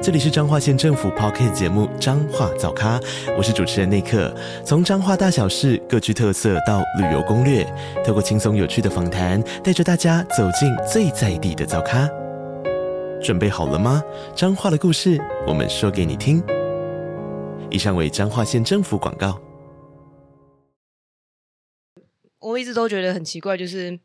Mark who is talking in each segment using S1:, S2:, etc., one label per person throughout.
S1: 这里是彰化县政府 Podcast 节目《彰化早咖》，我是主持人内克。从彰化大小事各具特色到旅游攻略，透过轻松有趣的访谈，带着大家走进最在地的早咖。准备好了吗？彰化的故事，我们说给你听。以上为彰化县政府广告。
S2: 我一直都觉得很奇怪，就是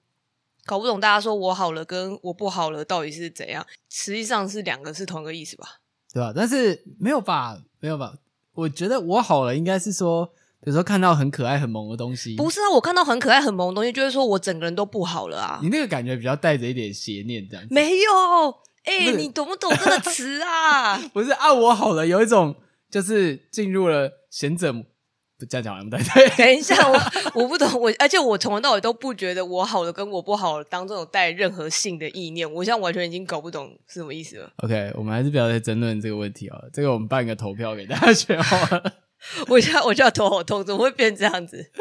S2: 搞不懂大家说我好了跟我不好了到底是怎样，实际上是两个是同一个意思吧？
S3: 对吧？但是没有吧，没有吧？我觉得我好了，应该是说，比如说看到很可爱、很萌的东西。
S2: 不是啊，我看到很可爱、很萌的东西，就是说我整个人都不好了啊。
S3: 你那个感觉比较带着一点邪念，这样子。
S2: 没有，哎、欸，你懂不懂这个词啊？
S3: 不是啊，我好了，有一种就是进入了贤者。这样讲完不对，对。
S2: 等一下，我我不懂，我而且我从头到尾都不觉得我好的跟我不好了当中有带任何性的意念，我现在完全已经搞不懂是什么意思了。
S3: OK，我们还是不要再争论这个问题啊，这个我们办一个投票给大家选 好了。
S2: 我现在我就要头好痛，怎么会变这样子？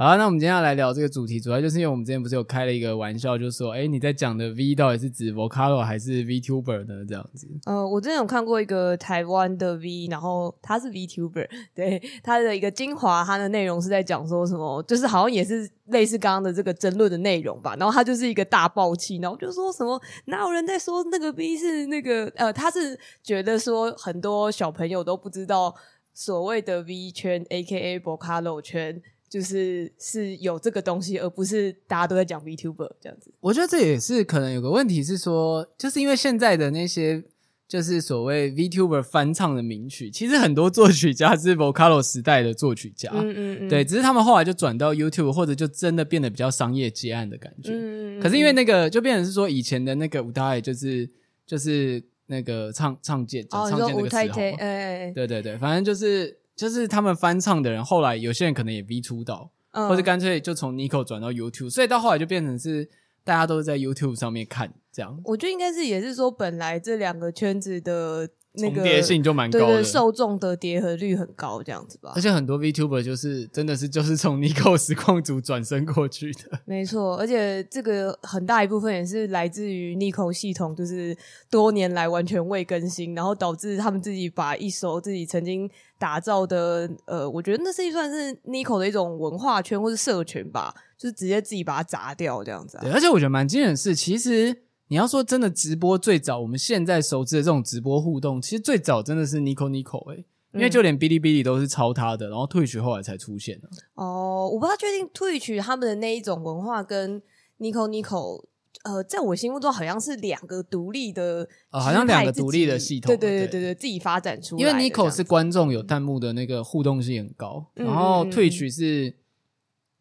S3: 好，那我们今天要来聊这个主题，主要就是因为我们之前不是有开了一个玩笑，就是说，哎，你在讲的 V 到底是指 Vocalo 还是 VTuber 呢？这样子。
S2: 呃，我之前有看过一个台湾的 V，然后他是 VTuber，对，他的一个精华，他的内容是在讲说什么，就是好像也是类似刚刚的这个争论的内容吧。然后他就是一个大爆气，然后就说什么，哪有人在说那个 V 是那个，呃，他是觉得说很多小朋友都不知道所谓的 V 圈，AKA Vocalo 圈。就是是有这个东西，而不是大家都在讲 VTuber 这样子。
S3: 我觉得这也是可能有个问题是说，就是因为现在的那些就是所谓 VTuber 翻唱的名曲，其实很多作曲家是 Vocalo 时代的作曲家，嗯嗯嗯，对，只是他们后来就转到 YouTube，或者就真的变得比较商业接案的感觉。嗯嗯嗯。可是因为那个就变成是说，以前的那个舞台就是就是那个唱唱见唱见那个时候，哎哎，对对对，反正就是。就是他们翻唱的人，后来有些人可能也 V 出道，嗯、或者干脆就从 Nico 转到 YouTube，所以到后来就变成是大家都是在 YouTube 上面看这样。
S2: 我觉得应该是也是说，本来这两个圈子的。那个
S3: 重叠性就蛮高的，
S2: 对对，受众的叠合率很高，这样子吧。
S3: 而且很多 VTuber 就是真的是就是从 Nico 实况组转身过去的，
S2: 没错。而且这个很大一部分也是来自于 Nico 系统，就是多年来完全未更新，然后导致他们自己把一首自己曾经打造的，呃，我觉得那是算是 Nico 的一种文化圈或是社群吧，就是直接自己把它砸掉这样子啊。
S3: 对，而且我觉得蛮惊人的是，其实。你要说真的，直播最早我们现在熟知的这种直播互动，其实最早真的是 Nico Nico 哎、欸，因为就连哔哩哔哩都是抄他的，然后 Twitch 后来才出现的。
S2: 哦，我不太确定 Twitch 他们的那一种文化跟 Nico Nico，呃，在我心目中好像是两个独立的，呃，
S3: 好像两个独立的系统，
S2: 对对对对对，自己发展出来。
S3: 因为 Nico 是观众有弹幕的那个互动性很高，嗯、然后 Twitch 是。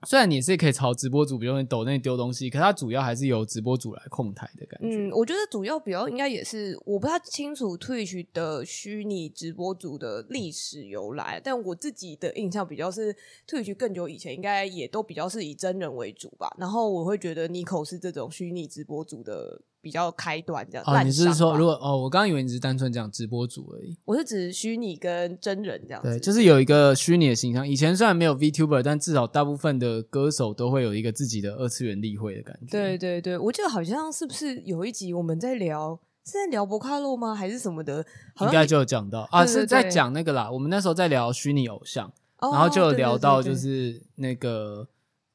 S3: 虽然你是可以朝直播主，比如说你抖那丢东西，可它主要还是由直播主来控台的感觉。
S2: 嗯，我觉得主要比较应该也是我不太清楚 Twitch 的虚拟直播主的历史由来，但我自己的印象比较是 Twitch 更久以前应该也都比较是以真人为主吧。然后我会觉得 Nico 是这种虚拟直播主的。比较开端这样。
S3: 哦，你是说如果哦，我刚刚以为你是单纯讲直播主而已。
S2: 我是指虚拟跟真人这样子。
S3: 对，就是有一个虚拟的形象。以前虽然没有 VTuber，但至少大部分的歌手都会有一个自己的二次元例会的感觉。
S2: 对对对，我记得好像是不是有一集我们在聊，是在聊博卡洛吗？还是什么的？
S3: 应该就有讲到啊，是在讲那个啦。我们那时候在聊虚拟偶像，然后就有聊到就是那个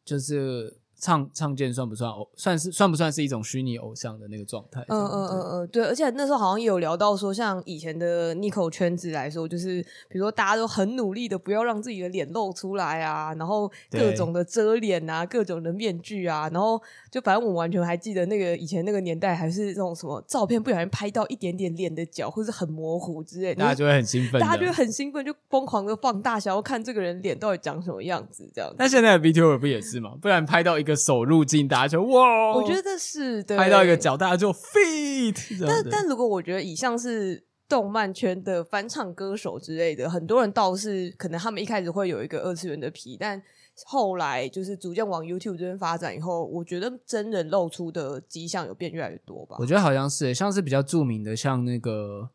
S3: 就是。唱唱见算不算偶？算是算不算是一种虚拟偶像的那个状态？
S2: 嗯嗯嗯嗯，对。而且那时候好像也有聊到说，像以前的 Nico 圈子来说，就是比如说大家都很努力的不要让自己的脸露出来啊，然后各种的遮脸啊，各种的面具啊，然后就反正我完全还记得那个以前那个年代，还是那种什么照片不小心拍到一点点脸的角，或是很模糊之类的，
S3: 大家就会很兴奋，
S2: 大家就会很兴奋，就疯狂的放大，想要看这个人脸到底长什么样子这样子。
S3: 那现在的 VTuber 不也是吗？不然拍到一个。手入镜，大家就哇！
S2: 我觉得是对，
S3: 拍到一个脚，大家就 fit。
S2: 但但如果我觉得以上是动漫圈的翻唱歌手之类的，很多人倒是可能他们一开始会有一个二次元的皮，但后来就是逐渐往 YouTube 这边发展以后，我觉得真人露出的迹象有变越来越多吧。
S3: 我觉得好像是，像是比较著名的，像那个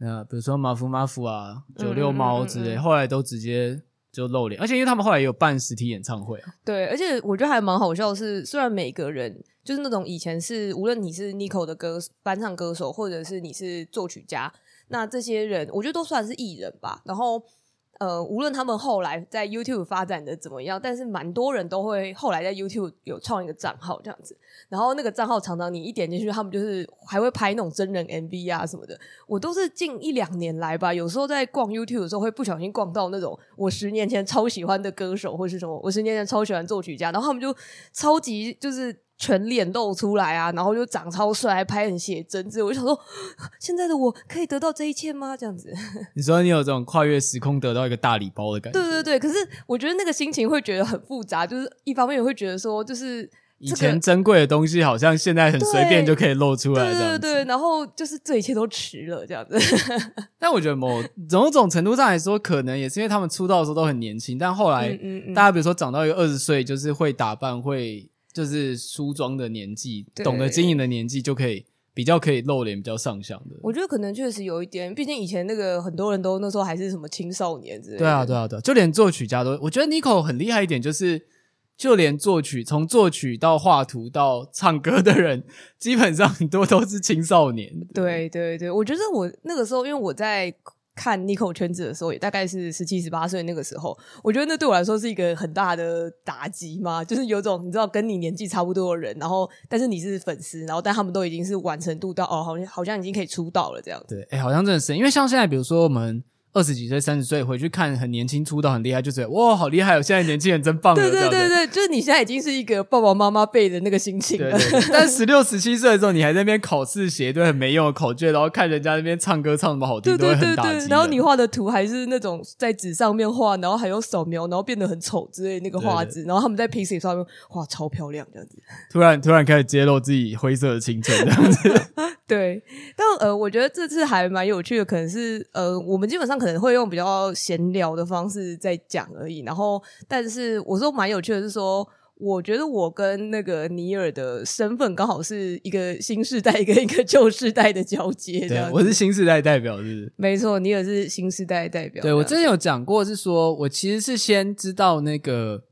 S3: 呃，比如说马夫马夫啊、九六猫之类，嗯嗯嗯嗯后来都直接就露脸，而且因为他们后来也有办实体演唱会。
S2: 对，而且我觉得还蛮好笑的是，虽然每个人就是那种以前是无论你是 Nico 的歌翻唱歌手，或者是你是作曲家，那这些人我觉得都算是艺人吧，然后。呃，无论他们后来在 YouTube 发展的怎么样，但是蛮多人都会后来在 YouTube 有创一个账号这样子，然后那个账号常常你一点进去，他们就是还会拍那种真人 MV 啊什么的。我都是近一两年来吧，有时候在逛 YouTube 的时候会不小心逛到那种我十年前超喜欢的歌手或是什么，我十年前超喜欢作曲家，然后他们就超级就是。全脸露出来啊，然后就长超帅，还拍很写真，这我就想说，现在的我可以得到这一切吗？这样子，
S3: 你说你有这种跨越时空得到一个大礼包的感觉？
S2: 对对对，可是我觉得那个心情会觉得很复杂，就是一方面也会觉得说，就是、
S3: 以前珍贵的东西好像现在很随便就可以露出来，对
S2: 对对，然后就是这一切都迟了这样子。
S3: 但我觉得某某种程度上来说，可能也是因为他们出道的时候都很年轻，但后来嗯嗯嗯大家比如说长到一个二十岁，就是会打扮会。就是梳妆的年纪，懂得经营的年纪，就可以比较可以露脸，比较上相的。
S2: 我觉得可能确实有一点，毕竟以前那个很多人都那时候还是什么青少年之类的。
S3: 对啊，对啊，对啊，就连作曲家都，我觉得 Nico 很厉害一点，就是就连作曲，从作曲到画图到唱歌的人，基本上 很多都是青少年。
S2: 对对对，我觉得我那个时候，因为我在。看 Nico 圈子的时候，也大概是十七、十八岁那个时候，我觉得那对我来说是一个很大的打击嘛，就是有种你知道跟你年纪差不多的人，然后但是你是粉丝，然后但他们都已经是完成度到哦，好像好像已经可以出道了这样子。
S3: 对，哎、好像真的是，因为像现在比如说我们。二十几岁、三十岁回去看很年轻出道很厉害，就觉得哇，好厉害哦！现在年轻人真棒。对
S2: 对对对，就是你现在已经是一个爸爸妈妈辈的那个心情了。对对对，
S3: 但十六、十七岁的时候，你还在那边考试写一堆很没用的考卷，然后看人家那边唱歌唱那么好听，对对对对。
S2: 然后你画的图还是那种在纸上面画，然后还有扫描，然后变得很丑之类的那个画质，然后他们在 PC 上面画超漂亮这样子。
S3: 突然突然开始揭露自己灰色的青春这样子。
S2: 对，但呃，我觉得这次还蛮有趣的，可能是呃，我们基本上可能会用比较闲聊的方式在讲而已。然后，但是我说蛮有趣的是说，我觉得我跟那个尼尔的身份刚好是一个新世代跟一个旧世代的交接。对，
S3: 我是新世代代表，是不是？
S2: 没错，尼尔是新世代代表。
S3: 对，我之前有讲过，是说我其实是先知道那个。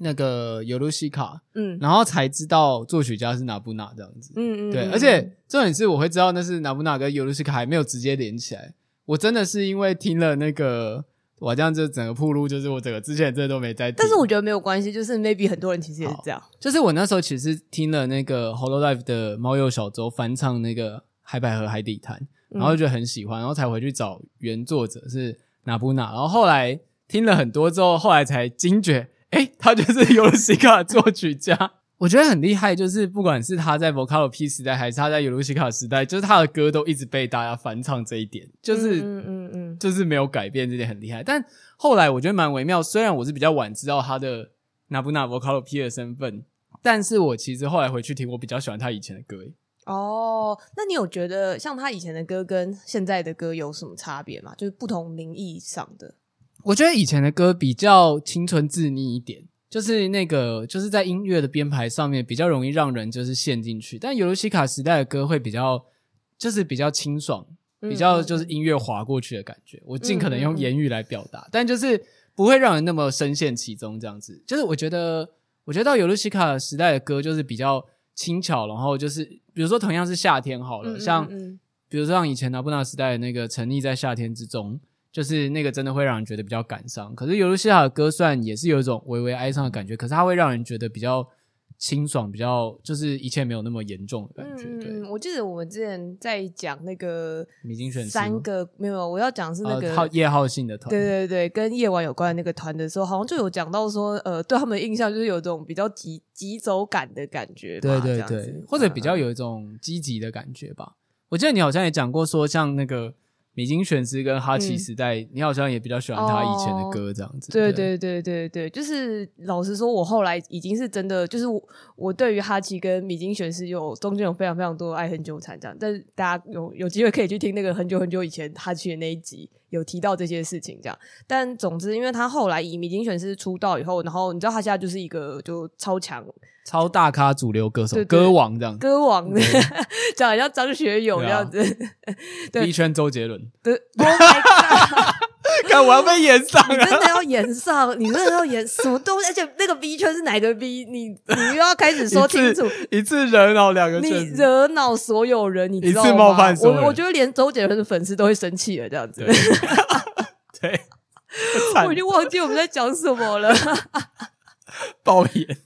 S3: 那个尤露西卡，嗯，然后才知道作曲家是拿布纳这样子，嗯嗯，对，而且重点是我会知道那是拿布纳跟尤露西卡还没有直接连起来，我真的是因为听了那个，我这样就整个铺路，就是我整个之前真的都没在听，
S2: 但是我觉得没有关系，就是 maybe 很多人其实也是这样，
S3: 就是我那时候其实听了那个 Hololive 的猫鼬小周翻唱那个海百合海底滩，然后就觉得很喜欢，然后才回去找原作者是拿布纳，然后后来听了很多之后，后来才惊觉。哎、欸，他就是尤露西卡作曲家，我觉得很厉害。就是不管是他在 Vocalo P 时代，还是他在尤卢西卡时代，就是他的歌都一直被大家翻唱。这一点就是，嗯嗯嗯，就是没有改变，这点很厉害。但后来我觉得蛮微妙。虽然我是比较晚知道他的拿布拿 Vocalo P 的身份，但是我其实后来回去听，我比较喜欢他以前的歌。
S2: 哦，那你有觉得像他以前的歌跟现在的歌有什么差别吗？就是不同名义上的。
S3: 我觉得以前的歌比较青春自溺一点，就是那个就是在音乐的编排上面比较容易让人就是陷进去。但尤露西卡时代的歌会比较就是比较清爽，比较就是音乐滑过去的感觉。我尽可能用言语来表达，但就是不会让人那么深陷其中。这样子，就是我觉得，我觉得到尤露西卡时代的歌就是比较轻巧，然后就是比如说同样是夏天好了，像比如说像以前拿布纳时代的那个沉溺在夏天之中。就是那个真的会让人觉得比较感伤，可是尤露西卡的歌算也是有一种微微哀伤的感觉，可是它会让人觉得比较清爽，比较就是一切没有那么严重的感觉。嗯，对
S2: 我记得我们之前在讲那个
S3: 米津玄师
S2: 三个没有，我要讲是那个
S3: 叶、呃、浩信的团，
S2: 对对对，跟夜晚有关的那个团的时候，好像就有讲到说，呃，对他们的印象就是有一种比较急急走感的感觉，
S3: 对对对，或者比较有一种积极的感觉吧。我记得你好像也讲过说，像那个。米津玄师跟哈奇时代，嗯、你好像也比较喜欢他以前的歌这样子。
S2: 哦、对对对对对，就是老实说，我后来已经是真的，就是我我对于哈奇跟米津玄师有中间有非常非常多的爱恨纠缠这样。但是大家有有机会可以去听那个很久很久以前哈奇的那一集，有提到这些事情这样。但总之，因为他后来以米津玄师出道以后，然后你知道他现在就是一个就超强。
S3: 超大咖主流歌手，对对对，歌王这样，
S2: 歌王的，讲得像张学友这样子，
S3: 对一圈周杰伦，
S2: 对，Oh
S3: 看我要被演上，
S2: 你真的要演上，你真的要演什么东西？而且那个 B 圈是哪个 B？你你又要开始说清楚，
S3: 一次惹恼两个，
S2: 你惹恼所有人，你知道吗？
S3: 一次冒犯所有人，
S2: 我我觉得连周杰伦的粉丝都会生气了，这样子，
S3: 对，
S2: 我已经忘记我们在讲什么了，
S3: 爆演。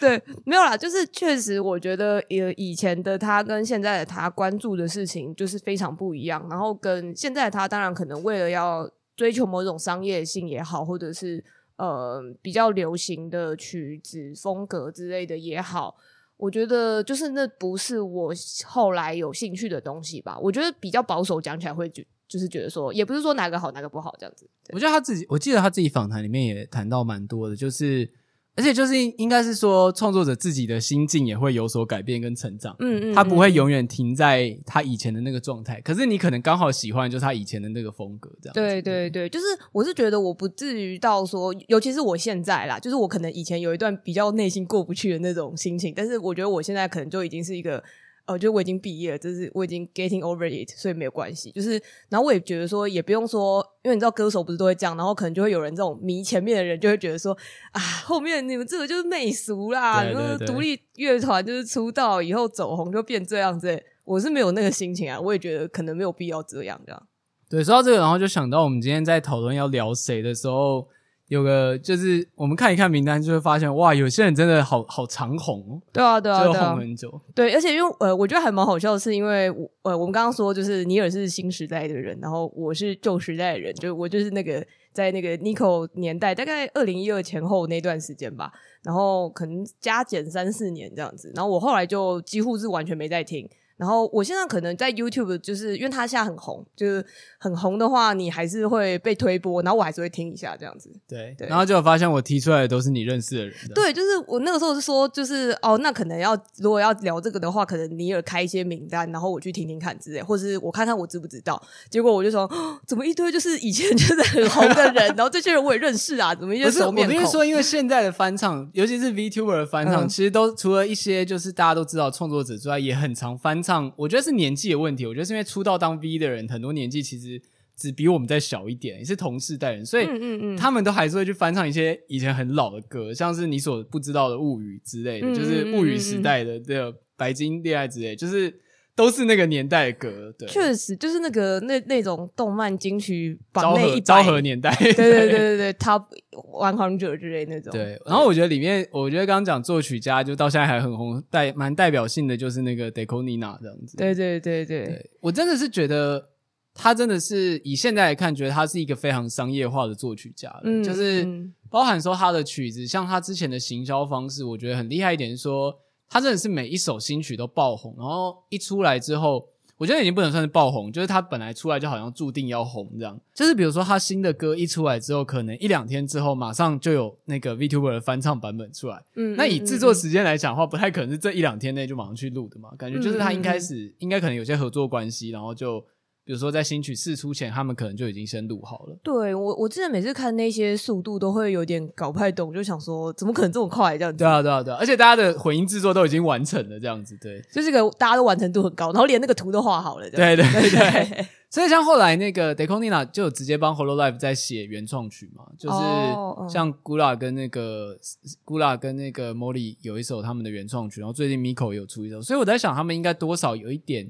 S2: 对，没有啦，就是确实，我觉得以以前的他跟现在的他关注的事情就是非常不一样。然后跟现在的他，当然可能为了要追求某种商业性也好，或者是呃比较流行的曲子风格之类的也好，我觉得就是那不是我后来有兴趣的东西吧。我觉得比较保守讲起来会就就是觉得说，也不是说哪个好哪个不好这样子。
S3: 我觉得他自己，我记得他自己访谈里面也谈到蛮多的，就是。而且就是应该是说，创作者自己的心境也会有所改变跟成长。嗯，嗯嗯，他不会永远停在他以前的那个状态。可是你可能刚好喜欢就是他以前的那个风格，这样。
S2: 对对对，就是我是觉得我不至于到说，尤其是我现在啦，就是我可能以前有一段比较内心过不去的那种心情，但是我觉得我现在可能就已经是一个。我觉得我已经毕业了，就是我已经 getting over it，所以没有关系。就是，然后我也觉得说，也不用说，因为你知道歌手不是都会这样，然后可能就会有人这种迷前面的人就会觉得说，啊，后面你们这个就是媚俗啦，然后独立乐团就是出道以后走红就变这样子。我是没有那个心情啊，我也觉得可能没有必要这样这样。
S3: 对，说到这个，然后就想到我们今天在讨论要聊谁的时候。有个就是我们看一看名单，就会发现哇，有些人真的好好长红哦。
S2: 对啊，对啊，
S3: 就红很久。
S2: 对，而且因为呃，我觉得还蛮好笑的是，因为呃，我们刚刚说就是尼尔是新时代的人，然后我是旧时代的人，就我就是那个在那个 Nico 年代，大概二零一二前后那段时间吧，然后可能加减三四年这样子，然后我后来就几乎是完全没在听。然后我现在可能在 YouTube，就是因为它现在很红，就是很红的话，你还是会被推播，然后我还是会听一下这样子。
S3: 对，对然后就发现我提出来的都是你认识的人的。
S2: 对，就是我那个时候是说，就是哦，那可能要如果要聊这个的话，可能你尔开一些名单，然后我去听听看之类，或者是我看看我知不知道。结果我就说，哦、怎么一堆就是以前就是很红的人，然后这些人我也认识啊，怎么一些熟面孔？
S3: 我跟你说，因为现在的翻唱，尤其是 VTuber 的翻唱，嗯、其实都除了一些就是大家都知道创作者之外，也很常翻唱。我觉得是年。纪的问题，我觉得是因为出道当 V 的人很多年纪其实只比我们再小一点，也是同世代人，所以他们都还是会去翻唱一些以前很老的歌，像是你所不知道的物语之类的，嗯、就是物语时代的这个白金恋爱之类，就是。都是那个年代的歌，对，
S2: 确实就是那个那那种动漫金曲
S3: 榜内一昭和年代，
S2: 对对对对对，Top One Hundred 之类那种。
S3: 对，然后我觉得里面，我觉得刚刚讲作曲家，就到现在还很红，代蛮代表性的就是那个 deco Nina 这样子。
S2: 对对对对，对，
S3: 我真的是觉得他真的是以现在来看，觉得他是一个非常商业化的作曲家，嗯，就是包含说他的曲子，像他之前的行销方式，我觉得很厉害一点，是说。他真的是每一首新曲都爆红，然后一出来之后，我觉得已经不能算是爆红，就是他本来出来就好像注定要红这样。就是比如说他新的歌一出来之后，可能一两天之后马上就有那个 VTuber 的翻唱版本出来。嗯，那以制作时间来讲的话，不太可能是这一两天内就马上去录的嘛。感觉就是他一开始应该可能有些合作关系，然后就。比如说，在新曲试出前，他们可能就已经先录好了。
S2: 对我，我之前每次看那些速度，都会有点搞不太懂，就想说，怎么可能这么快这样子？
S3: 对啊，对啊，对啊！而且大家的混音制作都已经完成了，这样子，对，
S2: 就是个大家都完成度很高，然后连那个图都画好了。
S3: 对对对对。所以像后来那个 deco Nina 就直接帮 Hololive 在写原创曲嘛，就是像 Gula 跟那个 Gula 跟那个 Molly 有一首他们的原创曲，然后最近 Miko 有出一首，所以我在想，他们应该多少有一点。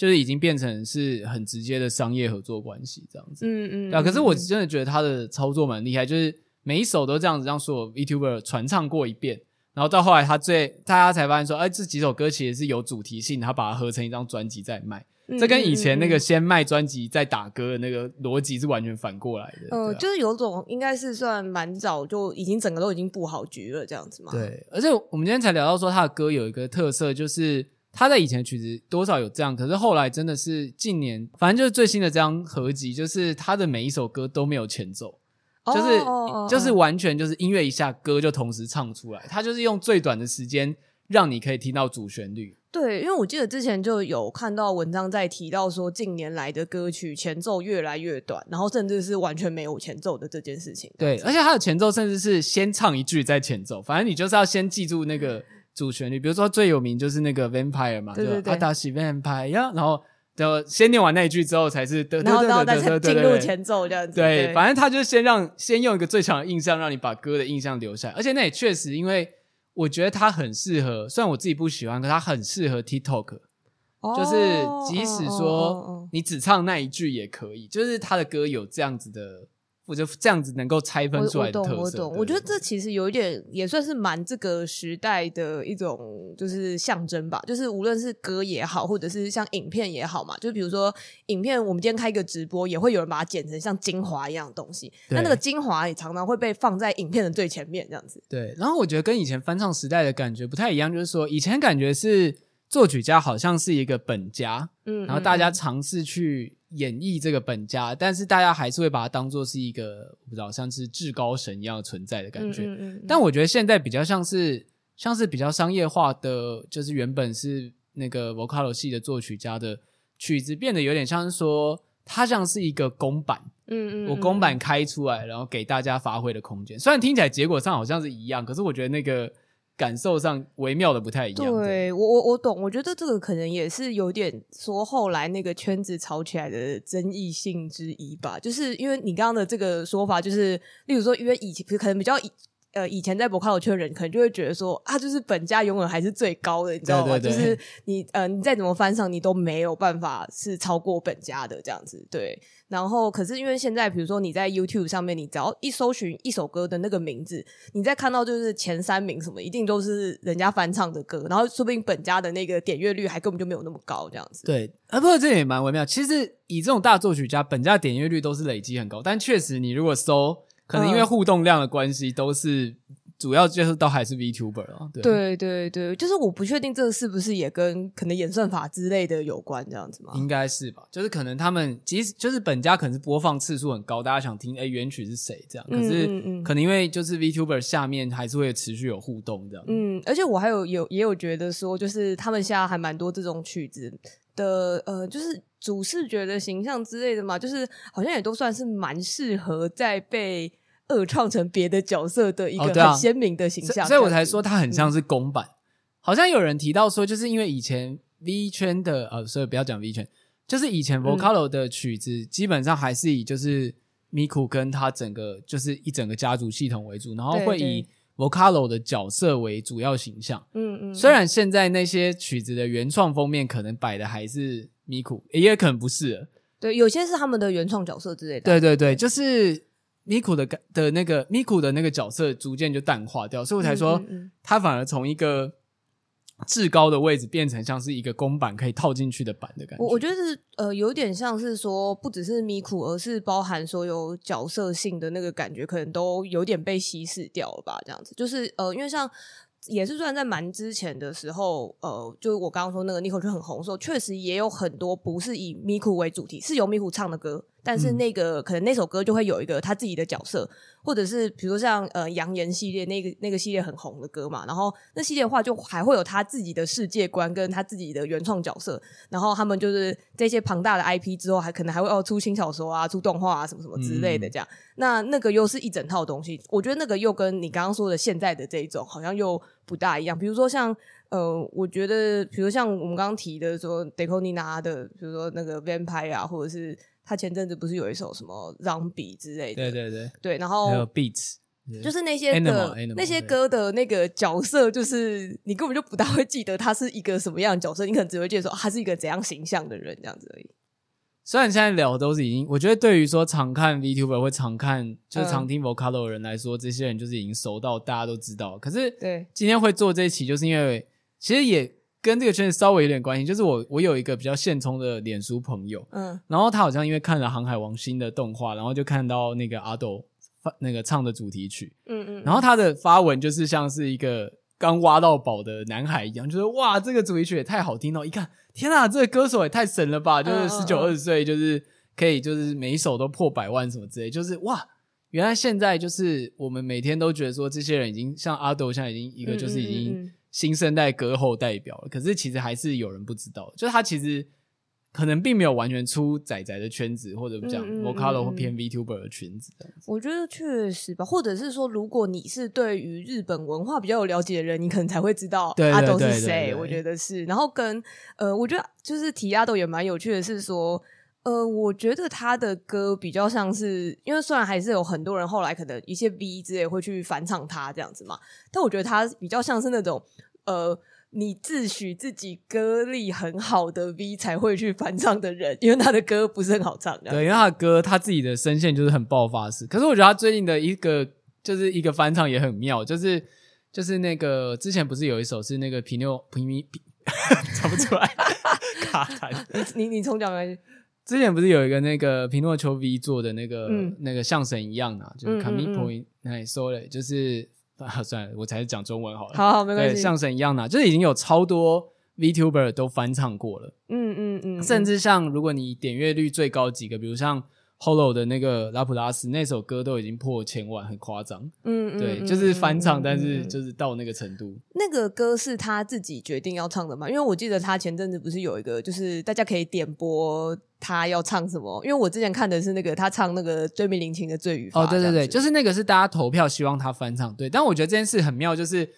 S3: 就是已经变成是很直接的商业合作关系这样子，嗯嗯，啊，可是我真的觉得他的操作蛮厉害，就是每一首都这样子让所有 VTuber 传唱过一遍，然后到后来他最大家才发现说，哎，这几首歌其实是有主题性，他把它合成一张专辑再卖，这跟以前那个先卖专辑再打歌的那个逻辑是完全反过来的。
S2: 嗯，就是有种应该是算蛮早就已经整个都已经布好局了这样子嘛。
S3: 对，而且我们今天才聊到说他的歌有一个特色就是。他在以前的曲子多少有这样，可是后来真的是近年，反正就是最新的这张合集，就是他的每一首歌都没有前奏，就是、oh, oh, oh, oh. 就是完全就是音乐一下，歌就同时唱出来，他就是用最短的时间让你可以听到主旋律。
S2: 对，因为我记得之前就有看到文章在提到说，近年来的歌曲前奏越来越短，然后甚至是完全没有前奏的这件事情。
S3: 对，而且他的前奏甚至是先唱一句再前奏，反正你就是要先记住那个。主旋律，比如说最有名就是那个 Vampire 嘛，对对对，阿达西 Vampire，然后就先念完那一句之后才是，
S2: 然后然后再进入前奏这样子。
S3: 对，反正他就先让先用一个最强的印象让你把歌的印象留下来，而且那也确实，因为我觉得他很适合，虽然我自己不喜欢，可他很适合 TikTok，就是即使说你只唱那一句也可以，就是他的歌有这样子的。我就这样子能够拆分出来的特色。我，我懂，我懂。我觉得这其实有一点也算是蛮这个时代的一种就是象征吧。就是无论是歌也好，或者是像影片也好嘛，就比如说影片，我们今天开一个直播，也会有人把它剪成像精华一样的东西。那那个精华也常常会被放在影片的最前面，这样子。对。然后我觉得跟以前翻唱时代的感觉不太一样，就是说以前感觉是作曲家好像是一个本家，嗯，然后大家尝试去。演绎这个本家，但是大家还是会把它当做是一个我不知道像是至高神一样存在的感觉。嗯嗯嗯。但我觉得现在比较像是像是比较商业化的，就是原本是那个 Vocalo 系的作曲家的曲子，变得有点像是说，它像是一个公版。嗯嗯。我公版开出来，然后给大家发挥的空间。虽然听起来结果上好像是一样，可是我觉得那个。感受上微妙的不太一样。对，我我我懂，我觉得这个可能也是有点说后来那个圈子吵起来的争议性之一吧。就是因为你刚刚的这个说法，就是例如说，因为以前可能比较呃以前在 Vocalo 圈的人，可能就会觉得说啊，就是本家永远还是最高的，你知道吗？对对对，就是你呃你再怎么翻唱，你都没有办法是超过本家的这样子。对。然后，可是因为现在，比如说你在 YouTube 上面，你只要一搜寻一首歌的那个名字，你再看到就是前三名什么，一定都是人家翻唱的歌。然后，说不定本家的那个点阅率还根本就没有那么高，这样子。对，啊，不过这也蛮微妙。其实以这种大作曲家，本家点阅率都是累积很高，但确实你如果搜，可能因为互动量的关系，都是。主要就是都还是 VTuber 啊，对对对对，就是我不确定这个是不是也跟可能演算法之类的有关这样子吗？应该是吧，就是可能他们即使就是本家可能是播放次数很高，大家想听哎原曲是谁这样，可是可能因为就是 VTuber 下面还是会持续有互动这样。嗯，而且我还有有也有觉得说，就是他们现在还蛮多这种曲子的呃，就是主视觉的形象之类的嘛，就是好像也都算是蛮适合在被。二创成别的角色的一个很鲜明的形象，哦啊，所，所以我才说它很像是公版。嗯、好像有人提到说，就是因为以前 V 圈的呃，所以不要讲 V 圈，就是以前 Vocalo 的曲子基本上还是以就是 Miku 跟他整个就是一整个家族系统为主，然后会以 Vocalo 的角色为主要形象。嗯嗯。虽然现在那些曲子的原创封面可能摆的还是 Miku，也可能不是。对，有些是他们的原创角色之类的。对对对，就是。Miku 的的那个 Miku 的那个角色逐渐就淡化掉，所以我才说他反而从一个至高的位置变成像是一个公版可以套进去的版的感觉。我我觉得是呃有点像是说不只是 Miku，而是包含所有角色性的那个感觉，可能都有点被稀释掉了吧？这样子就是呃，因为像。也是算在蛮之前的时候，呃，就是我刚刚说那个 Nico 就很红的时候，确实也有很多不是以 Miku 为主题，是由 Miku 唱的歌，但是那个、嗯、可能那首歌就会有一个他自己的角色。或者是比如说像呃扬言系列那个那个系列很红的歌嘛，然后那系列的话就还会有他自己的世界观跟他自己的原创角色，然后他们就是这些庞大的 IP 之后还可能还会哦出轻小说啊、出动画啊什么什么之类的这样，嗯、那那个又是一整套东西，我觉得那个又跟你刚刚说的现在的这一种好像又不大一样。比如说像呃，我觉得比如像我们刚刚提的说 deconinaa 的，比如说那个 Vampire 啊，或者是。他前阵子不是有一首什么《Zombie》之类的，对对对，对，然后还有 Beats，就是那些的那些歌的那个角色，就是你根本就不大会记得他是一个什么样的角色，你可能只会记得说他是一个怎样形象的人这样子而已。虽然现在聊的都是已经，我觉得对于说常看 VTuber 或常看就是常听 Vocalo 的人来说，这些人就是已经熟到大家都知道。可是对今天会做这一期，就是因为其实也。跟这个圈子稍微有点关系，就是我我有一个比较现充的脸书朋友，嗯，然后他好像因为看了《航海王》新的动画，然后就看到那个阿斗发那个唱的主题曲，嗯嗯，然后他的发文就是像是一个刚挖到宝的男孩一样，就是哇，这个主题曲也太好听了！一看，天哪，这个歌手也太神了吧！就是十九二十岁，就是可以，就是每一首都破百万什么之类，就是哇，原来现在就是我们每天都觉得说，这些人已经像阿斗，现在已经一个就是已经新生代歌后代表了。可是其实还是有人不知道，就是他其实。可能并没有完全出仔仔的圈子，或者讲 Vocalo 或偏 VTuber 的圈子。
S2: 我觉得确实吧，或者是说，如果你是对于日本文化比较有了解的人，你可能才会知道阿斗是谁。我觉得是。然后跟呃，我觉得就是提阿斗也蛮有趣的，是说，呃，我觉得他的歌比较像是，因为虽然还是有很多人后来可能一些 V 之类会去翻唱他这样子嘛，但我觉得他比较像是那种呃。你自诩自己歌力很好的 V 才会去翻唱的人，因为他的歌不是很好唱的。
S3: 对，因为他的歌他自己的声线就是很爆发式。可是我觉得他最近的一个就是一个翻唱也很妙，就是就是那个之前不是有一首是那个皮诺皮米皮，唱 不出来 卡痰。
S2: 你你你重讲来。
S3: 之前不是有一个那个皮诺丘 V 做的那个、嗯、那个像神一样啊，就是 Comic Point，那你说了，就是。啊，算了，我才是讲中文好了。
S2: 好，好，没关系。
S3: 对，像神一样的，就是已经有超多 VTuber 都翻唱过了。嗯嗯嗯，甚至像如果你点阅率最高几个，比如像 Hollow 的那个拉普拉斯那首歌都已经破千万，很夸张。嗯嗯，对，就是翻唱，但是就是到那个程度。
S2: 那个歌是他自己决定要唱的吗？因为我记得他前阵子不是有一个，就是大家可以点播。他要唱什么？因为我之前看的是那个他唱那个椎名林檎的《罪与罚》。
S3: 哦，对对对，就是那个是大家投票希望他翻唱。对，但我觉得这件事很妙，就是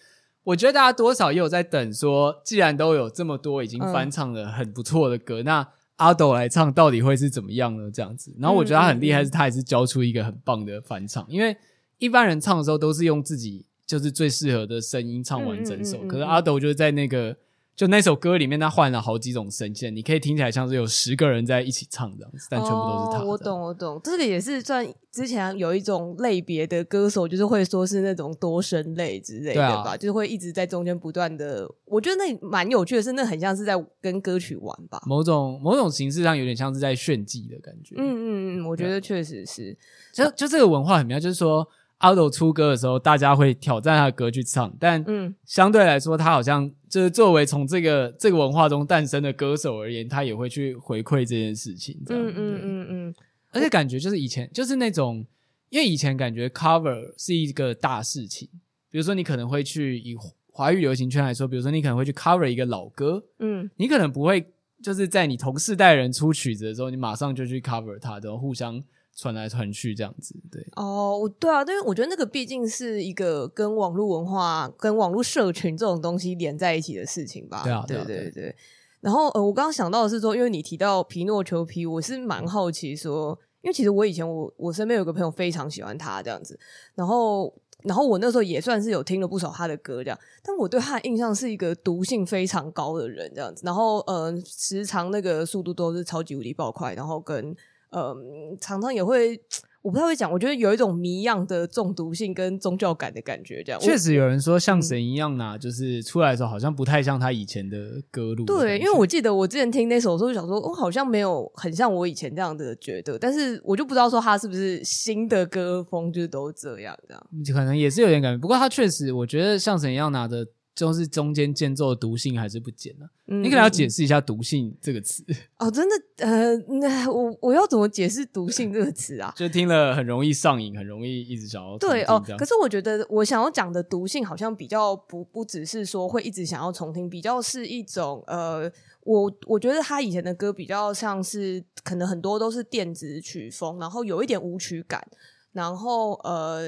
S3: 我觉得大家多少也有在等说，既然都有这么多已经翻唱的很不错的歌，嗯、那阿斗来唱到底会是怎么样呢？这样子。然后我觉得他很厉害，是他也是教出一个很棒的翻唱。因为一般人唱的时候都是用自己就是最适合的声音唱完整首，可是阿斗就是在那个。就那首歌里面，他换了好几种声线，你可以听起来像是有十个人在一起唱这样子，但全部都是他。
S2: 哦，我懂，我懂，这个也是算之前有一种类别的歌手，就是会说是那种多声类之类的吧，啊、就是会一直在中间不断的。我觉得那蛮有趣的是，那很像是在跟歌曲玩吧，
S3: 某种某种形式上有点像是在炫技的感觉。
S2: 嗯嗯嗯，我觉得确实是，
S3: 就就这个文化很妙，就是说。阿斗出歌的时候，大家会挑战他的歌去唱，但嗯相对来说，他好像就是作为从这个这个文化中诞生的歌手而言，他也会去回馈这件事情，这样。嗯嗯嗯嗯。而且感觉就是以前就是那种，因为以前感觉 cover 是一个大事情，比如说你可能会去以华语流行圈来说，比如说你可能会去 cover 一个老歌，嗯，你可能不会就是在你同世代人出曲子的时候，你马上就去 cover 它，然后互相。传来传去这样子，对
S2: 哦，对啊，因为我觉得那个毕竟是一个跟网络文化、跟网络社群这种东西连在一起的事情吧。
S3: 对啊，
S2: 对对对，对。然后呃，我刚刚想到的是说，因为你提到皮诺丘皮我是蛮好奇说，因为其实我以前我我身边有个朋友非常喜欢他这样子，然后然后我那时候也算是有听了不少他的歌这样，但我对他的印象是一个毒性非常高的人这样子，然后呃，时常那个速度都是超级无敌爆快，然后跟。嗯，常常也会，我不太会讲。我觉得有一种谜样的中毒性跟宗教感的感觉，这样。
S3: 确实有人说像神一样呐，嗯、就是出来的时候好像不太像他以前的歌路。
S2: 对，因为我记得我之前听那首时候就想说，我、哦、好像没有很像我以前这样的觉得，但是我就不知道说他是不是新的歌风就是都这样这样。
S3: 可能也是有点感觉，不过他确实，我觉得像神一样拿的。就是中间间奏的毒性还是不减呢？嗯、你可能要解释一下“毒性”这个词
S2: 哦。真的，呃，那我我要怎么解释“毒性”这个词啊？
S3: 就听了很容易上瘾，很容易一直想要
S2: 对哦。可是我觉得我想要讲的“毒性”好像比较不不只是说会一直想要重听，比较是一种呃，我我觉得他以前的歌比较像是可能很多都是电子曲风，然后有一点舞曲感，然后呃，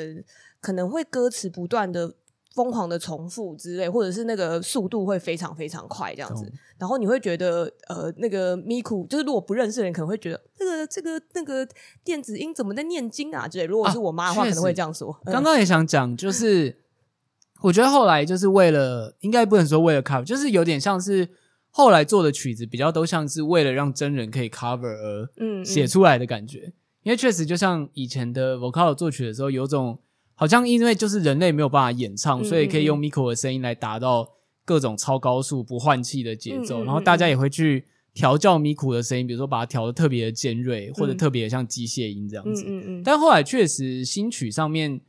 S2: 可能会歌词不断的。疯狂的重复之类，或者是那个速度会非常非常快这样子，然后你会觉得呃，那个 Miku 就是如果不认识的人可能会觉得这个这个那个电子音怎么在念经啊之类。如果是我妈的话，可能会这样说。
S3: 刚刚也想讲，就是我觉得后来就是为了，应该不能说为了 cover，就是有点像是后来做的曲子比较都像是为了让真人可以 cover 而嗯写出来的感觉，因为确实就像以前的 Vocalo 作曲的时候有种。好像因为就是人类没有办法演唱，所以可以用 Miko 的声音来达到各种超高速不换气的节奏，然后大家也会去调教 Miko 的声音，比如说把它调的特别的尖锐，或者特别像机械音这样子。但后来确实新曲上面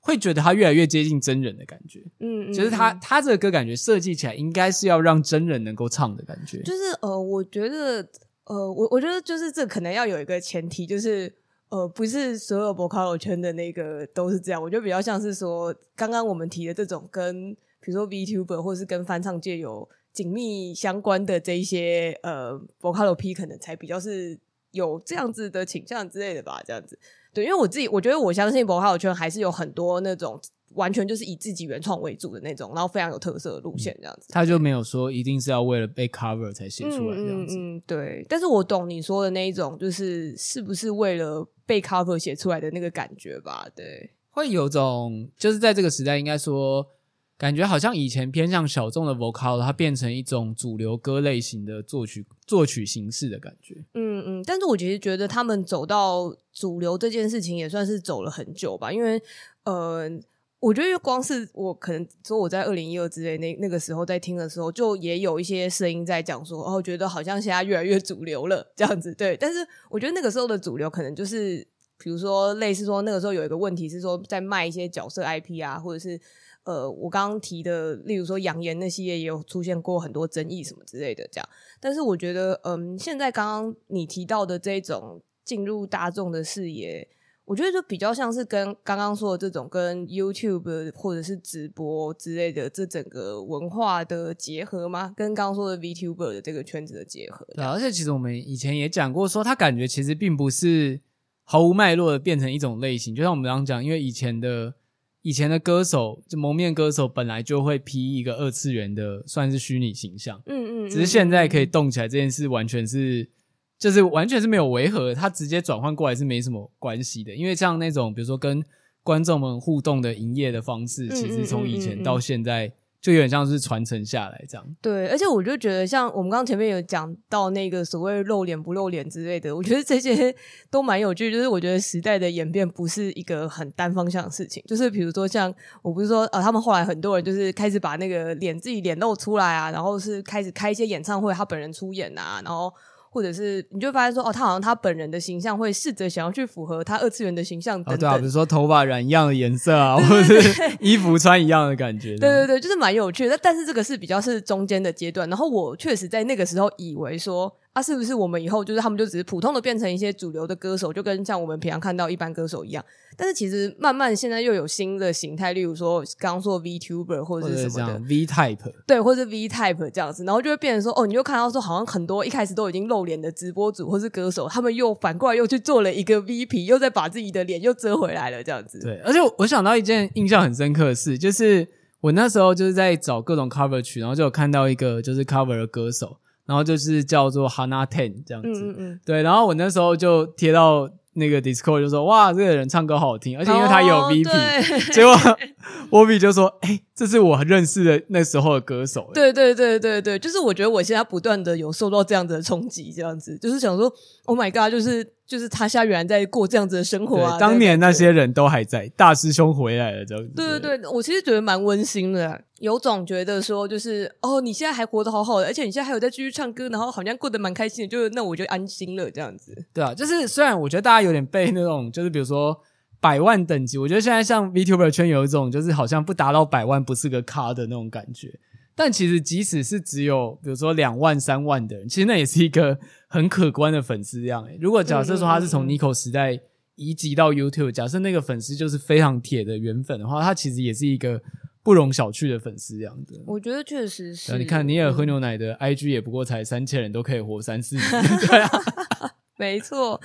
S3: 会觉得它越来越接近真人的感觉。嗯，就是它它这个歌感觉设计起来应该是要让真人能够唱的感觉。
S2: 就是呃，我觉得呃，我我觉得就是这可能要有一个前提，就是呃，不是所有博卡罗圈的那个都是这样。我觉得比较像是说，刚刚我们提的这种跟比如说 VTuber 或是跟翻唱界有紧密相关的这一些呃博卡罗 P，可能才比较是。有这样子的倾向之类的吧，这样子，对，因为我自己我觉得我相信博卡罗圈还是有很多那种完全就是以自己原创为主的那种，然后非常有特色的路线这样子。
S3: 他就没有说一定是要为了被 cover 才写出来这样子。
S2: 嗯，嗯，对。但是我懂你说的那一种，就是是不是为了被 cover 写出来的那个感觉吧？对，
S3: 会有种就是在这个时代，应该说。感觉好像以前偏向小众的 vocal，它变成一种主流歌类型的作曲作曲形式的感觉。
S2: 嗯嗯，但是我其实觉得他们走到主流这件事情也算是走了很久吧，因为呃，我觉得光是我可能说我在二零一二之类那那个时候在听的时候，就也有一些声音在讲说，哦，觉得好像现在越来越主流了这样子。对，但是我觉得那个时候的主流可能就是，比如说类似说那个时候有一个问题是说在卖一些角色 IP 啊，或者是。呃，我刚刚提的，例如说杨言那系列也有出现过很多争议什么之类的，这样。但是我觉得，嗯，现在刚刚你提到的这种进入大众的视野，我觉得就比较像是跟刚刚说的这种跟 YouTube 或者是直播之类的这整个文化的结合吗？跟刚刚说的 VTuber 的这个圈子的结合。
S3: 对，而且其实我们以前也讲过，说他感觉其实并不是毫无脉络的变成一种类型，就像我们刚刚讲，因为以前的。以前的歌手，就蒙面歌手，本来就会披一个二次元的，算是虚拟形象。嗯，嗯嗯。只是现在可以动起来这件事，完全是，就是完全是没有违和，他直接转换过来是没什么关系的。因为像那种，比如说跟观众们互动的营业的方式，其实从以前到现在。就有点像是传承下来这样，
S2: 对，而且我就觉得，像我们刚刚前面有讲到那个所谓露脸不露脸之类的，我觉得这些 都蛮有趣。就是我觉得时代的演变不是一个很单方向的事情，就是比如说像我不是说呃，他们后来很多人就是开始把那个脸自己脸露出来啊，然后是开始开一些演唱会，他本人出演啊，然后。或者是你就发现说哦，他好像他本人的形象会试着想要去符合他二次元的形象等等，哦，对啊，
S3: 比如说头发染一样的颜色啊，或者是 衣服穿一样的感觉。
S2: 对对对，就是蛮有趣的。但是这个是比较是中间的阶段。然后我确实在那个时候以为说。啊，是不是我们以后就是他们就只是普通的变成一些主流的歌手，就跟像我们平常看到一般歌手一样？但是其实慢慢现在又有新的形态，例如说刚刚说 VTuber 或者是什么的
S3: V Type，
S2: 对，或者 V Type 这样子，然后就会变成说，哦，你就看到说，好像很多一开始都已经露脸的直播主或是歌手，他们又反过来又去做了一个 V P，又再把自己的脸又遮回来了，这样子。
S3: 对，而且我想到一件印象很深刻的事，就是我那时候就是在找各种 cover 曲，然后就有看到一个就是 cover 的歌手。然后就是叫做 Hana Ten 这样子，嗯嗯，对。然后我那时候就贴到那个 Discord 就说，哇，这个人唱歌好好听，而且因为他有 VP，哦，结果 Wobby 就说，哎，这是我认识的那时候的歌手。
S2: 对对对对对，就是我觉得我现在不断的有受到这样子的冲击，这样子，就是想说，Oh my God，就是。就是他现在原来在过这样子的生活啊！
S3: 当年那些人都还在，大师兄回来了，这样子。
S2: 对对对，我其实觉得蛮温馨的，有种觉得说，就是哦，你现在还活得好好的，而且你现在还有在继续唱歌，然后好像过得蛮开心的，就那我就安心了，这样子。
S3: 对啊，就是虽然我觉得大家有点被那种，就是比如说百万等级，我觉得现在像 VTuber 圈有一种，就是好像不达到百万不是个咖的那种感觉。但其实，即使是只有比如说两万、三万的人，其实那也是一个很可观的粉丝量诶。如果假设说他是从 Nico 时代移籍到 YouTube，假设那个粉丝就是非常铁的原粉的话，他其实也是一个不容小觑的粉丝样子。
S2: 我觉得确实是。
S3: 你看尼尔喝牛奶的 IG 也不过才三千人都可以活三四年，对啊。
S2: 没错，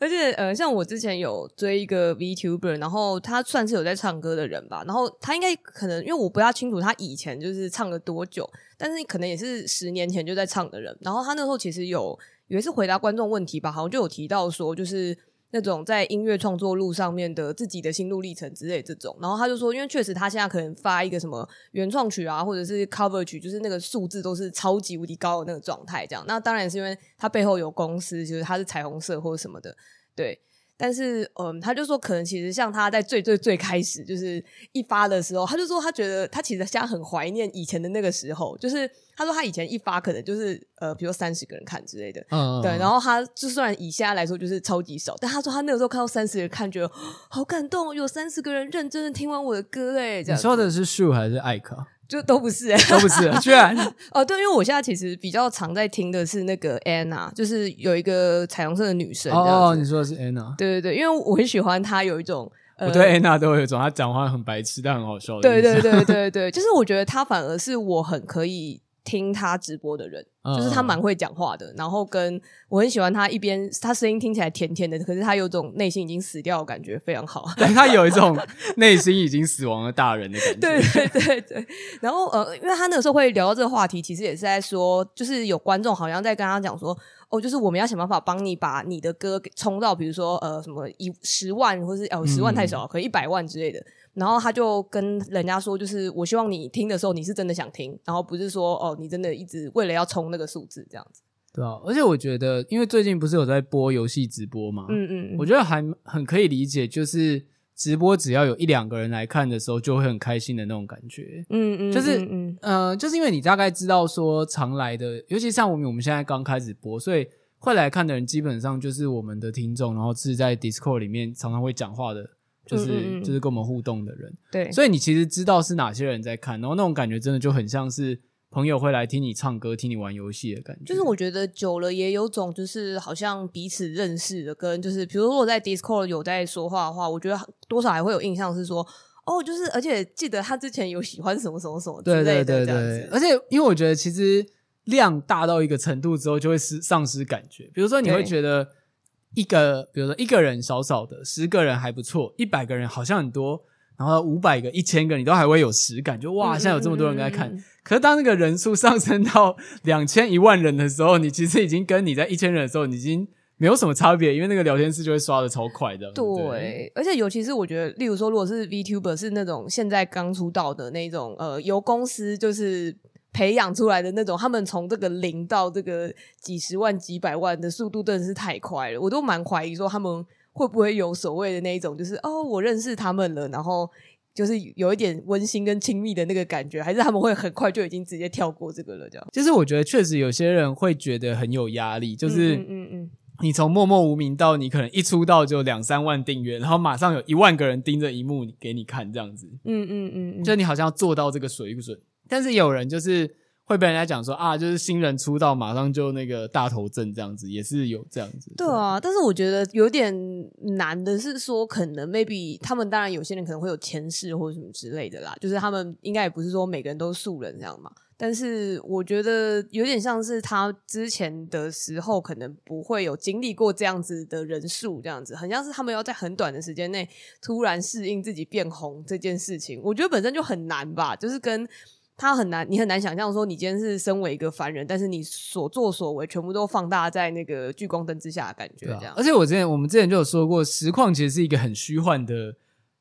S2: 而且呃，像我之前有追一个 VTuber，然后他算是有在唱歌的人吧，然后他应该可能因为我不大清楚他以前就是唱了多久，但是可能也是十年前就在唱的人，然后他那时候其实有也是回答观众问题吧，好像就有提到说就是。那种在音乐创作路上面的自己的心路历程之类这种，然后他就说，因为确实他现在可能发一个什么原创曲啊，或者是 cover 曲，就是那个数字都是超级无敌高的那个状态，这样。那当然是因为他背后有公司，就是他是彩虹社或者什么的，对。但是嗯，他就说可能其实像他在最最最开始就是一发的时候，他就说他觉得他其实现在很怀念以前的那个时候，就是他说他以前一发可能就是呃，比如三十个人看之类的，嗯，对，然后他就算以现在来说就是超级少，但他说他那个时候看到三十个人看，觉得好感动，有三十个人认真的听完我的歌，哎。
S3: 你说的是树还是艾克？
S2: 就都不是、欸，
S3: 都不是，居然
S2: 哦，对，因为我现在其实比较常在听的是那个 Anna，就是有一个彩虹色的女生。
S3: 哦，你说的是 Anna？
S2: 对对对，因为我很喜欢她，有一种，
S3: 呃、我对 Anna 都有一种，她讲话很白痴但很好笑的。
S2: 对对对对对，就是我觉得她反而是我很可以。听他直播的人，就是他蛮会讲话的，嗯、然后跟我很喜欢他一边，他声音听起来甜甜的，可是他有种内心已经死掉的感觉，非常好。
S3: 对，他有一种内心已经死亡的大人的感觉。
S2: 对对对对。然后呃，因为他那个时候会聊到这个话题，其实也是在说，就是有观众好像在跟他讲说，哦，就是我们要想办法帮你把你的歌给冲到，比如说呃什么一十万，或是哦十万太少，嗯、可能一百万之类的。然后他就跟人家说，就是我希望你听的时候，你是真的想听，然后不是说哦，你真的一直为了要冲那个数字这样子。
S3: 对啊，而且我觉得，因为最近不是有在播游戏直播嘛，嗯嗯，我觉得还很可以理解，就是直播只要有一两个人来看的时候，就会很开心的那种感觉。嗯嗯，就是嗯呃，就是因为你大概知道说常来的，尤其像我们我们现在刚开始播，所以会来看的人基本上就是我们的听众，然后是在 Discord 里面常常会讲话的。就是就是跟我们互动的人，
S2: 对，
S3: 所以你其实知道是哪些人在看，然后那种感觉真的就很像是朋友会来听你唱歌、听你玩游戏的感觉。
S2: 就是我觉得久了也有种就是好像彼此认识的，跟就是比如说我在 Discord 有在说话的话，我觉得多少还会有印象是说，哦，就是而且记得他之前有喜欢什么什么什么之类的，对对对对。
S3: 而且因为我觉得其实量大到一个程度之后，就会失丧失感觉。比如说你会觉得。一个，比如说一个人少少的，十个人还不错，一百个人好像很多，然后五百个、一千个，你都还会有实感，就哇，现在有这么多人在看。嗯嗯嗯、可是当那个人数上升到 两千、一万人的时候，你其实已经跟你在一千人的时候，你已经没有什么差别，因为那个聊天室就会刷的超快的。
S2: 对，对而且尤其是我觉得，例如说，如果是 VTuber 是那种现在刚出道的那种，呃，由公司就是。培养出来的那种，他们从这个零到这个几十万、几百万的速度，真的是太快了。我都蛮怀疑说，他们会不会有所谓的那一种，就是哦，我认识他们了，然后就是有一点温馨跟亲密的那个感觉，还是他们会很快就已经直接跳过这个了？这样。
S3: 其实我觉得，确实有些人会觉得很有压力，就是嗯嗯嗯，你从默默无名到你可能一出道就两三万订阅，然后马上有一万个人盯着荧幕给你看，这样子。嗯嗯嗯，嗯就你好像要做到这个水准。但是有人就是会被人家讲说啊，就是新人出道马上就那个大头症这样子，也是有这样子。
S2: 对啊，但是我觉得有点难的是说，可能 maybe 他们当然有些人可能会有前世或者什么之类的啦，就是他们应该也不是说每个人都是素人这样嘛。但是我觉得有点像是他之前的时候可能不会有经历过这样子的人数，这样子很像是他们要在很短的时间内突然适应自己变红这件事情，我觉得本身就很难吧，就是跟。他很难，你很难想象说，你今天是身为一个凡人，但是你所作所为全部都放大在那个聚光灯之下的感觉，这样。
S3: 而且我之前我们之前就有说过，实况其实是一个很虚幻的，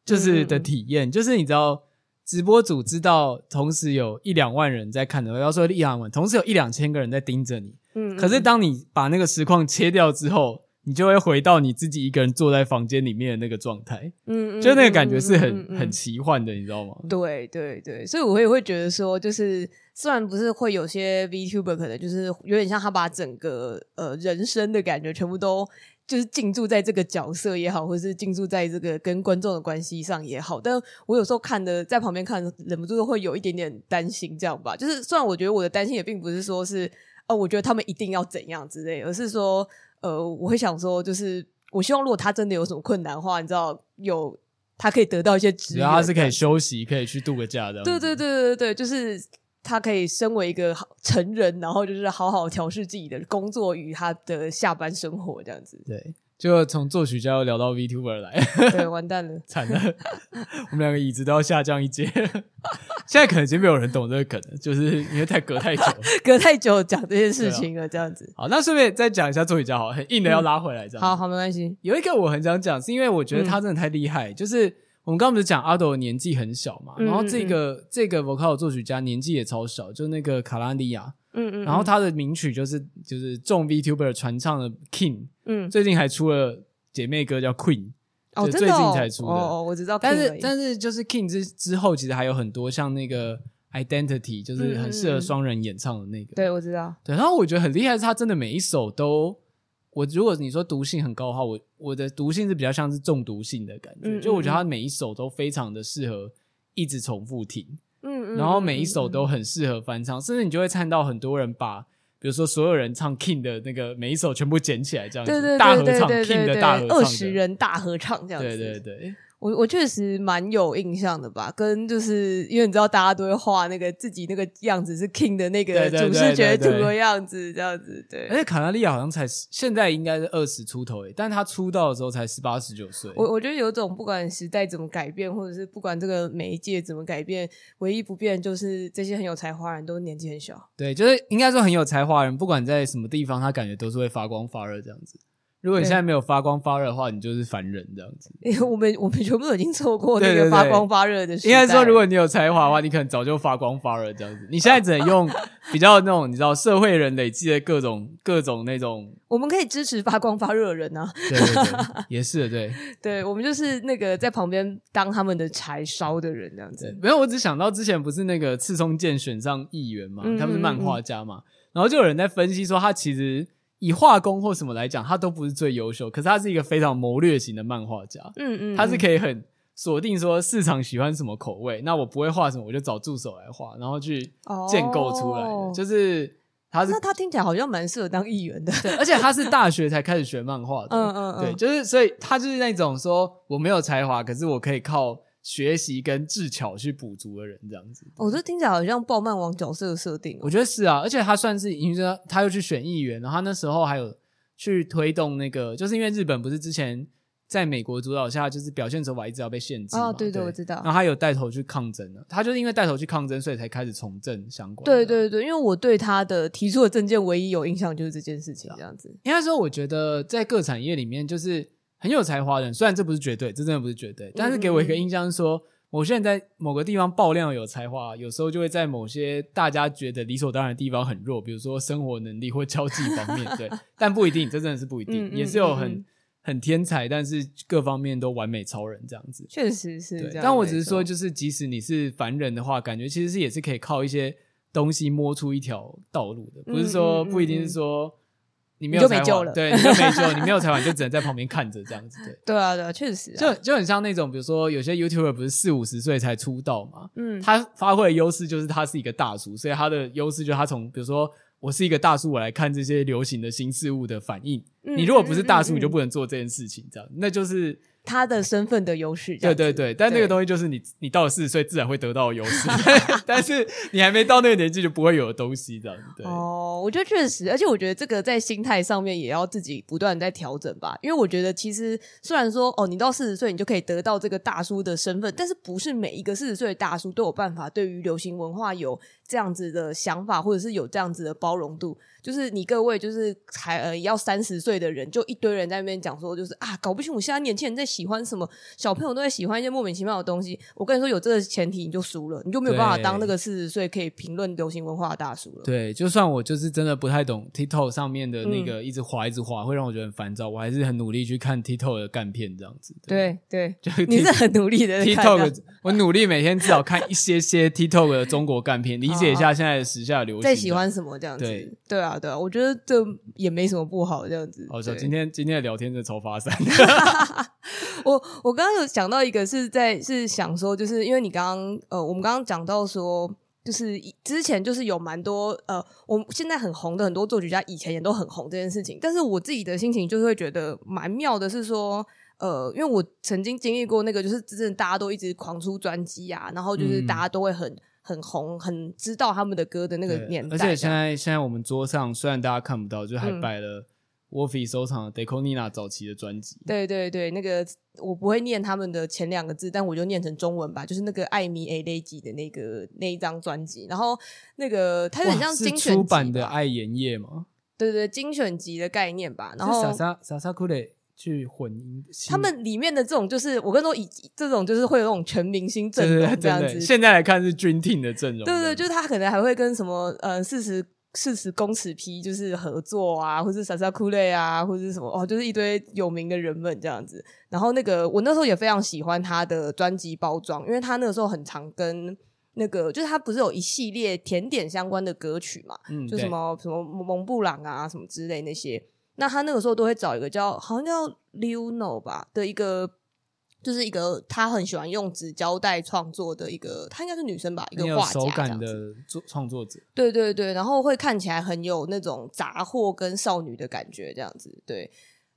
S3: 就是的体验，嗯、就是你知道，直播主知道，同时有一两万人在看的，要说一两万，同时有一两千个人在盯着你。嗯，可是当你把那个实况切掉之后。你就会回到你自己一个人坐在房间里面的那个状态，嗯，就那个感觉是很、嗯嗯、很奇幻的，你知道吗？
S2: 对对对，所以我也会觉得说，就是虽然不是会有些 VTuber 可能就是有点像他把整个呃人生的感觉全部都就是进驻在这个角色也好，或者是进驻在这个跟观众的关系上也好，但我有时候看的在旁边看，忍不住会有一点点担心，这样吧。就是虽然我觉得我的担心也并不是说是哦，我觉得他们一定要怎样之类，而是说。呃，我会想说，就是我希望，如果他真的有什么困难的话，你知道，有他可以得到一些支援，
S3: 他是可以休息，可以去度个假的。
S2: 对对对对对，就是他可以身为一个成人，然后就是好好调试自己的工作与他的下班生活这样子。
S3: 对。就从作曲家又聊到 VTuber 来，
S2: 对，完蛋了，
S3: 惨了，我们两个椅子都要下降一阶。现在可能已经没有人懂这个梗了，就是因为太隔太久，
S2: 隔太久讲这件事情了，这样子。
S3: 好，那顺便再讲一下作曲家，好，很硬的要拉回来，这样、嗯。
S2: 好好，没关系。
S3: 有一个我很想讲，是因为我觉得他真的太厉害。嗯、就是我们刚刚不是讲 Ado 年纪很小嘛，然后这个、嗯、这个 Vocal 作曲家年纪也超小，就那个卡拉利亚。嗯嗯，然后他的名曲就是就是众 VTuber 传唱的 King，嗯，最近还出了姐妹歌叫 Queen，
S2: 哦，
S3: 就最近才出的。
S2: 哦，我知道。
S3: 但是但是就是 King 之之后，其实还有很多像那个 Identity，就是很适合双人演唱的那个。
S2: 对，我知道。
S3: 对，然后我觉得很厉害是，他真的每一首都，我如果你说毒性很高的话，我我的毒性是比较像是中毒性的感觉，就我觉得它每一首都非常的适合一直重复听。嗯，然后每一首都很适合翻唱，甚至你就会看到很多人把，比如说所有人唱 King 的那个每一首全部捡起来，这样子大合唱 King 的大合唱，
S2: 二十人大合唱这样子，
S3: 对对对。
S2: 我我确实蛮有印象的吧，跟就是因为你知道大家都会画那个自己那个样子是 King 的那个主视觉图的样子，这样子对。
S3: 而且卡纳利亚好像才现在应该是二十出头诶，但他出道的时候才十八十九岁。
S2: 我我觉得有种不管时代怎么改变，或者是不管这个媒介怎么改变，唯一不变就是这些很有才华人都年纪很小。
S3: 对，就是应该说很有才华人，不管在什么地方，他感觉都是会发光发热这样子。如果你现在没有发光发热的话，你就是凡人这样子。
S2: 因 为我们我们全部都已经错过那个发光发热的时代。
S3: 应该说，如果你有才华的话，你可能早就发光发热这样子。你现在只能用 比较那种你知道社会人累积的各种各种那种。
S2: 我们可以支持发光发热的人啊。
S3: 对对对，也是对。
S2: 对，我们就是那个在旁边当他们的柴烧的人这样子。
S3: 没有，我只想到之前不是那个赤松健选上议员嘛，他不是漫画家嘛，然后就有人在分析说他其实。以画工或什么来讲，他都不是最优秀，可是他是一个非常谋略型的漫画家。嗯，嗯嗯，他是可以很锁定说市场喜欢什么口味，那我不会画什么，我就找助手来画，然后去建构出来的。哦、就是他是，
S2: 那他听起来好像蛮适合当议员的。
S3: 对，而且他是大学才开始学漫画的。嗯嗯嗯，对，就是所以他就是那种说我没有才华，可是我可以靠。学习跟智巧去补足的人，这样子，
S2: 我这听起来好像爆漫王角色的设定。
S3: 我觉得是啊，而且他算是，因为说他又去选议员，然后他那时候还有去推动那个，就是因为日本不是之前在美国主导下，就是表现手法一直要被限制嘛。
S2: 哦，对对，我知道。
S3: 然后他有带头去抗争了，他就是因为带头去抗争，所以才开始从政相关。
S2: 对对对，因为我对他的提出的政见唯一有印象就是这件事情，这样子。
S3: 应该说，我觉得在各产业里面，就是很有才华的人，虽然这不是绝对，这真的不是绝对，但是给我一个印象是说。某些人在某个地方爆量有才华，有时候就会在某些大家觉得理所当然的地方很弱，比如说生活能力或交际方面，对，但不一定，这真的是不一定，也是有很、嗯、很天才，但是各方面都完美超人这样子，
S2: 确实是这样。
S3: 但我只是说，就是即使你是凡人的话，感觉其实是也是可以靠一些东西摸出一条道路的，不是说不一定是说。你没有才华，对，你就没救，你没有才华，你就只能在旁边看着这样子，对。
S2: 对啊，对啊，确实啊，
S3: 就就很像那种，比如说有些 YouTuber 不是四五十岁才出道嘛，嗯，他发挥的优势就是他是一个大叔，所以他的优势就是他从，比如说我是一个大叔，我来看这些流行的新事物的反应。嗯，你如果不是大叔，你就不能做这件事情，这样，那就是。
S2: 他的身份的优势，
S3: 对对对，但那个东西就是你，你到了四十岁自然会得到优势，但是你还没到那个年纪就不会有的东西，这样。对
S2: 哦，我觉得确实，而且我觉得这个在心态上面也要自己不断在调整吧，因为我觉得其实虽然说哦，你到四十岁你就可以得到这个大叔的身份，但是不是每一个四十岁的大叔都有办法对于流行文化有这样子的想法，或者是有这样子的包容度。就是你各位，就是才呃要三十岁的人，就一堆人在那边讲说，就是啊，搞不清楚现在年轻人在喜欢什么，小朋友都在喜欢一些莫名其妙的东西。我跟你说，有这个前提，你就输了，你就没有办法当那个四十岁可以评论流行文化的大叔了。
S3: 对，就算我就是真的不太懂 TikTok 上面的那个一直滑一直滑，会让我觉得很烦躁，我还是很努力去看 TikTok 的干片这样子。
S2: 对对，就你是很努力的
S3: TikTok，我努力每天至少看一些些 TikTok 的中国干片，理解一下现在的时下流行，
S2: 在喜欢什么这样子。对对啊对啊，我觉得这。也没什么不好，这样子。
S3: 好，今天今天的聊天真的超发散。
S2: 我我刚刚有想到一个，是在是想说，就是因为你刚刚呃，我们刚刚讲到说，就是之前就是有蛮多呃，我现在很红的很多作曲家，以前也都很红这件事情。但是我自己的心情就是会觉得蛮妙的，是说呃，因为我曾经经历过那个，就是真正大家都一直狂出专辑啊，然后就是大家都会很。很红，很知道他们的歌的那个年代。
S3: 而且现在现在我们桌上虽然大家看不到，就还摆了 Wolfie 收藏的 Deconina 早期的专辑。
S2: 对对对，那个我不会念他们的前两个字，但我就念成中文吧，就是那个艾米 A 雷吉的那个那一张专辑。然后那个它有点像精
S3: 选版的爱盐业吗？
S2: 对对对，精选集的概念吧。然后
S3: 莎莎莎莎库雷。去混音，
S2: 他们里面的这种就是我跟你说，以这种就是会有那种全明星阵容这样子。
S3: 现在来看是 Dream Team 的阵容，
S2: 对对，就是他可能还会跟什么呃四十四十公尺批就是合作啊，或是萨萨库雷啊，或者是什么哦，就是一堆有名的人们这样子。然后那个我那时候也非常喜欢他的专辑包装，因为他那个时候很常跟那个就是他不是有一系列甜点相关的歌曲嘛，嗯，就什么什么蒙布朗啊什么之类那些。那他那个时候都会找一个叫好像叫 Luno 吧的一个。就是一个他很喜欢用纸胶带创作的一个，他应该是女生吧，一个画家这样子。手感的
S3: 作创作者，
S2: 对对对，然后会看起来很有那种杂货跟少女的感觉，这样子。对，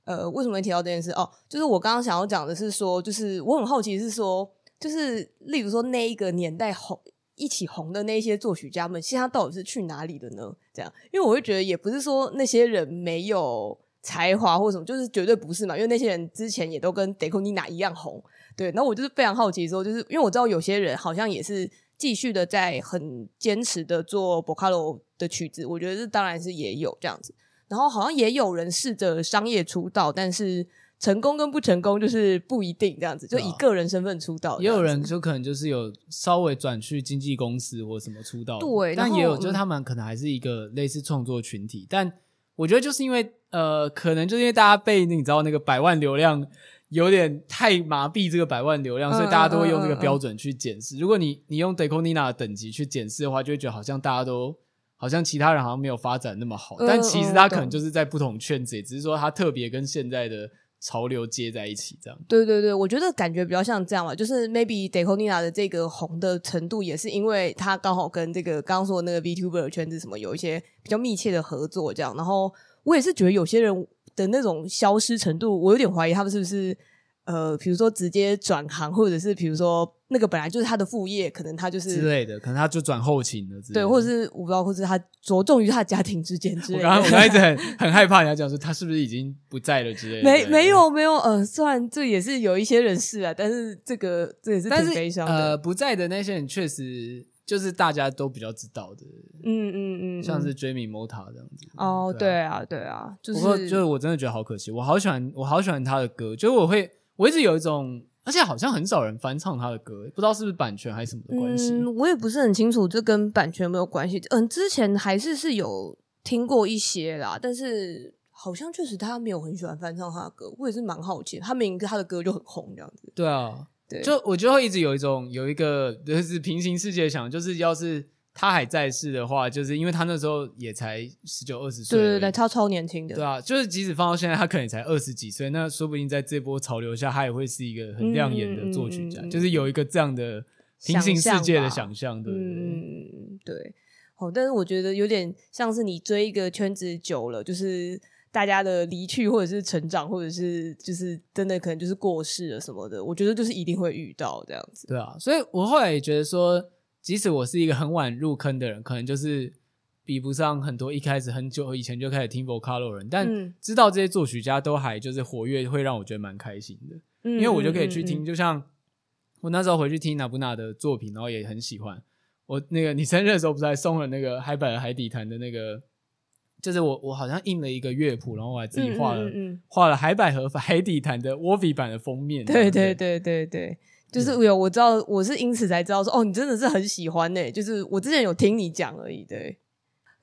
S2: 呃，为什么会提到这件事？哦，就是我刚刚想要讲的是说，就是我很好奇是说，就是例如说那一个年代红一起红的那些作曲家们，现在到底是去哪里了呢？这样，因为我会觉得也不是说那些人没有。才华或什么，就是绝对不是嘛，因为那些人之前也都跟 d e c o n i n a 一样红，对。然后我就是非常好奇说，就是因为我知道有些人好像也是继续的在很坚持的做 b o c a l o 的曲子，我觉得这当然是也有这样子。然后好像也有人试着商业出道，但是成功跟不成功就是不一定这样子，就以个人身份出道。
S3: 也有人就可能就是有稍微转去经纪公司或什么出道，
S2: 对。
S3: 但也有就是他们可能还是一个类似创作群体，但我觉得就是因为。呃，可能就是因为大家被你知道那个百万流量有点太麻痹，这个百万流量，所以大家都会用这个标准去检视。如果你你用 de Coninna 的等级去检视的话，就会觉得好像大家都好像其他人好像没有发展那么好，但其实他可能就是在不同圈子，也只是说他特别跟现在的潮流接在一起这样。
S2: 对对对，我觉得感觉比较像这样吧，就是 maybe de Coninna 的这个红的程度，也是因为他刚好跟这个刚刚说的那个 VTuber 圈子什么有一些比较密切的合作这样，然后。我也是觉得有些人的那种消失程度，我有点怀疑他们是不是呃，比如说直接转行，或者是比如说那个本来就是他的副业，可能他就是
S3: 之类的，可能他就转后勤了，
S2: 对，或者是我不知道，或者是他着重于他家庭之间之类的。
S3: 我刚刚我刚一直很很害怕人家讲说他是不是已经不在了之类的。
S2: 没没有没有，呃，虽然这也是有一些人是啊，但是这个这也是挺悲伤的。
S3: 呃，不在的那些人确实。就是大家都比较知道的，
S2: 嗯嗯嗯，
S3: 像是 Jamie Mota 这样子。
S2: 哦，对啊，对啊，就是，
S3: 就是我真的觉得好可惜，我好喜欢，我好喜欢他的歌，就是我会，我一直有一种，而且好像很少人翻唱他的歌，不知道是不是版权还是什么的关系。
S2: 嗯，我也不是很清楚，这跟版权有没有关系？嗯，之前还是是有听过一些啦，但是好像确实他没有很喜欢翻唱他的歌，我也是蛮好奇，他明明他的歌就很红这样子。
S3: 对啊。对就我就会一直有一种有一个就是平行世界想，就是要是他还在世的话，就是因为他那时候也才十九二十岁，对
S2: 对对，他超年轻的，
S3: 对啊，就是即使放到现在，他可能才二十几岁，那说不定在这波潮流下，他也会是一个很亮眼的作曲家，就是有一个这样的平行世界的想象，对
S2: 嗯，对。哦，但是我觉得有点像是你追一个圈子久了，就是。大家的离去，或者是成长，或者是就是真的可能就是过世了什么的，我觉得就是一定会遇到这样子。
S3: 对啊，所以我后来也觉得说，即使我是一个很晚入坑的人，可能就是比不上很多一开始很久以前就开始听 Vocalo 人，但知道这些作曲家都还就是活跃，会让我觉得蛮开心的。嗯，因为我就可以去听，就像我那时候回去听 Nabu 的作品，然后也很喜欢。我那个你生日的时候不是还送了那个海百合海底弹的那个。就是我，我好像印了一个乐谱，然后我还自己画了画、嗯嗯嗯、了海百合海底弹的 Wovi 版的封面。
S2: 对对对对对，就是有我知道，我是因此才知道说，哦，你真的是很喜欢呢、欸。就是我之前有听你讲而已，对。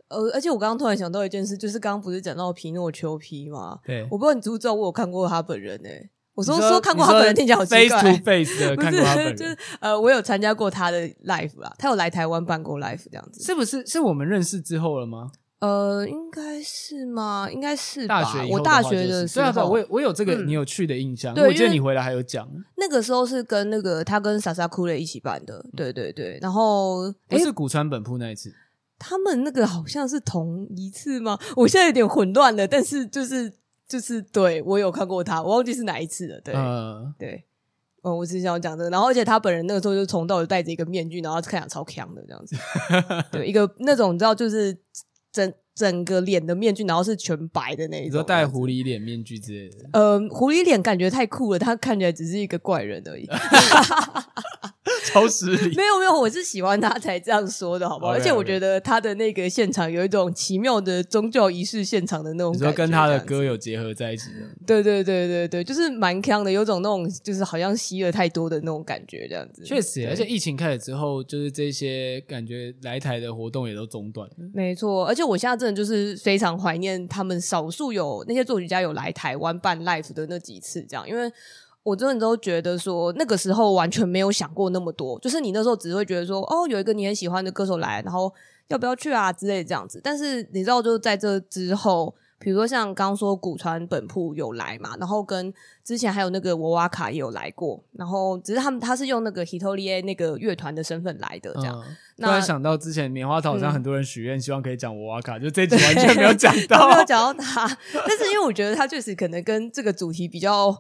S2: 呃，而且我刚刚突然想到一件事，就是刚刚不是讲到皮诺丘皮吗？
S3: 对，
S2: 我不知道你知不知道，我有看过他本人呢、欸。我说说，说看过他本人，听起来好奇怪。
S3: Face to face 的看过他本人，
S2: 就是呃，我有参加过他的 live 啦，他有来台湾办过 live 这样子，
S3: 是不是？是我们认识之后了吗？
S2: 呃，应该是吗？应该是吧。
S3: 大学
S2: 我大学的时候，
S3: 对啊，我我有这个你有去的印象。我记得你回来还有讲。
S2: 那个时候是跟那个他跟莎莎库雷一起办的，对对对。然后
S3: 不是古川本铺那一次，
S2: 他们那个好像是同一次吗？我现在有点混乱了，但是就是就是对我有看过他，我忘记是哪一次了。对，对，嗯，我只是想讲这个。然后而且他本人那个时候就从头到尾戴着一个面具，然后看起来超强的这样子。对，一个那种你知道就是。整整个脸的面具，然后是全白的那一种，你说
S3: 戴狐狸脸面具之类的。
S2: 呃，狐狸脸感觉太酷了，他看起来只是一个怪人而已。
S3: 超失礼。
S2: 没有没有，我是喜欢他才这样说的，好不好？Okay. 而且我觉得他的那个现场有一种奇妙的宗教仪式现场的那种感觉，
S3: 你说跟他的歌有结合在一起的。
S2: 对对对对对，就是蛮强的，有种那种就是好像吸了太多的那种感觉，这样子。
S3: 确实，而且疫情开始之后，就是这些感觉来台的活动也都中断了。
S2: 没错，而且我现在真的就是非常怀念他们少数有那些作曲家有来台湾办 live 的那几次，这样，因为。我真的都觉得说，那个时候完全没有想过那么多，就是你那时候只会觉得说，哦，有一个你很喜欢的歌手来，然后要不要去啊之类这样子。但是你知道，就在这之后，比如说像刚刚说古川本铺有来嘛，然后跟之前还有那个沃瓦卡也有来过，然后只是他们他是用那个 Hitorie 那个乐团的身份来的这样。
S3: 突然想到之前棉花糖好像很多人许愿，希望可以讲沃瓦卡，就这集完全没有讲 到，
S2: 没有讲到他。但是因为我觉得他确实可能跟这个主题比较。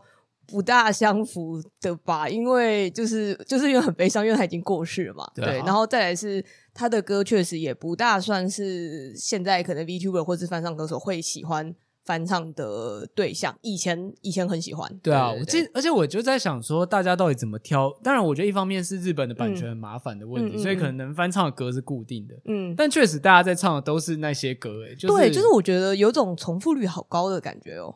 S2: 不大相符的吧，因为就是就是因为很悲伤，因为他已经过世了嘛。对，对，然后再来是他的歌确实也不大算是现在可能 VTuber 或是翻唱歌手会喜欢翻唱的对象。以前以前很喜欢。
S3: 对啊，对对对，我记，而且我就在想说，大家到底怎么挑？当然，我觉得一方面是日本的版权很麻烦的问题，嗯、所以可能能翻唱的歌是固定的。嗯，但确实大家在唱的都是那些歌，诶，就是
S2: 对，就是我觉得有种重复率好高的感觉哦。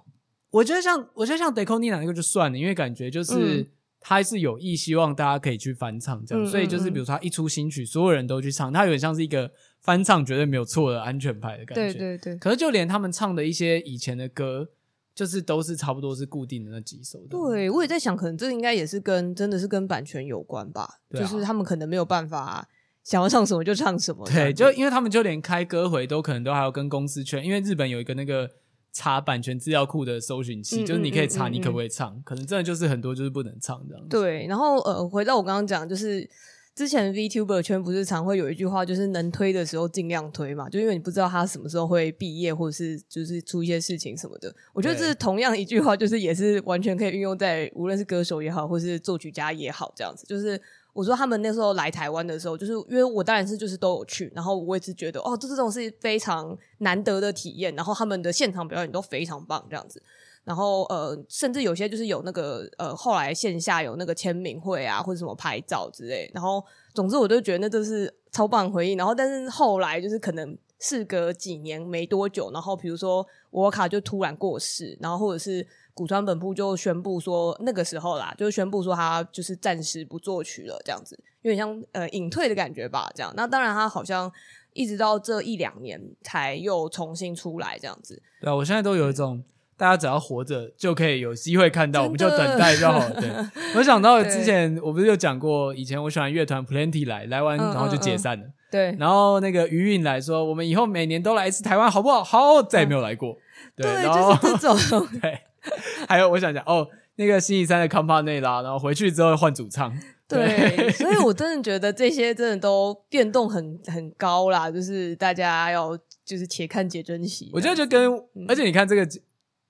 S3: 我觉得像我觉得像 Deconina 那个就算了，因为感觉就是他是有意希望大家可以去翻唱这样，嗯、所以就是比如说他一出新曲，所有人都去唱，他有点像是一个翻唱绝对没有错的安全牌的感觉。
S2: 对对对。
S3: 可是就连他们唱的一些以前的歌，就是都是差不多是固定的那几首。
S2: 对，我也在想，可能这应该也是跟真的是跟版权有关吧，啊、就是他们可能没有办法想要唱什么就唱什么。
S3: 对，就因为他们就连开歌回都可能都还要跟公司劝，因为日本有一个那个。查版权资料库的搜寻器，嗯、就是你可以查你可不可以唱，可能真的就是很多就是不能唱这样子。
S2: 对，然后呃，回到我刚刚讲，就是之前 VTuber 圈不是常会有一句话，就是能推的时候尽量推嘛，就因为你不知道他什么时候会毕业，或者是就是出一些事情什么的。我觉得这是同样一句话，就是也是完全可以运用在无论是歌手也好，或是作曲家也好，这样子就是。我说他们那时候来台湾的时候，就是因为我当然是就是都有去，然后我也是觉得哦，这这种是非常难得的体验，然后他们的现场表演都非常棒这样子，然后呃，甚至有些就是有那个呃，后来线下有那个签名会啊，或者什么拍照之类，然后总之我都觉得那都是超棒回忆，然后但是后来就是可能事隔几年没多久，然后比如说我卡就突然过世，然后或者是。古川本部就宣布说，那个时候啦，就宣布说他就是暂时不作曲了，这样子，有点像呃隐退的感觉吧，这样。那当然，他好像一直到这一两年才又重新出来，这样子。
S3: 对啊，我现在都有一种，大家只要活着就可以有机会看到，我们就等待就好了。对，我想到之前我不是有讲过，以前我喜欢乐团 Plenty 来，来完然后就解散了。嗯嗯嗯
S2: 对，
S3: 然后那个余韵来说，我们以后每年都来一次台湾，好不好？好，再也没有来过。嗯、对，
S2: 对
S3: 然后
S2: 就是这种。
S3: 对。还有，我想讲哦，那个星期三的康帕内拉，然后回去之后换主唱。
S2: 对，所以我真的觉得这些真的都变动很很高啦，就是大家要就是且看且珍惜。
S3: 我觉得就跟，嗯、而且你看这个，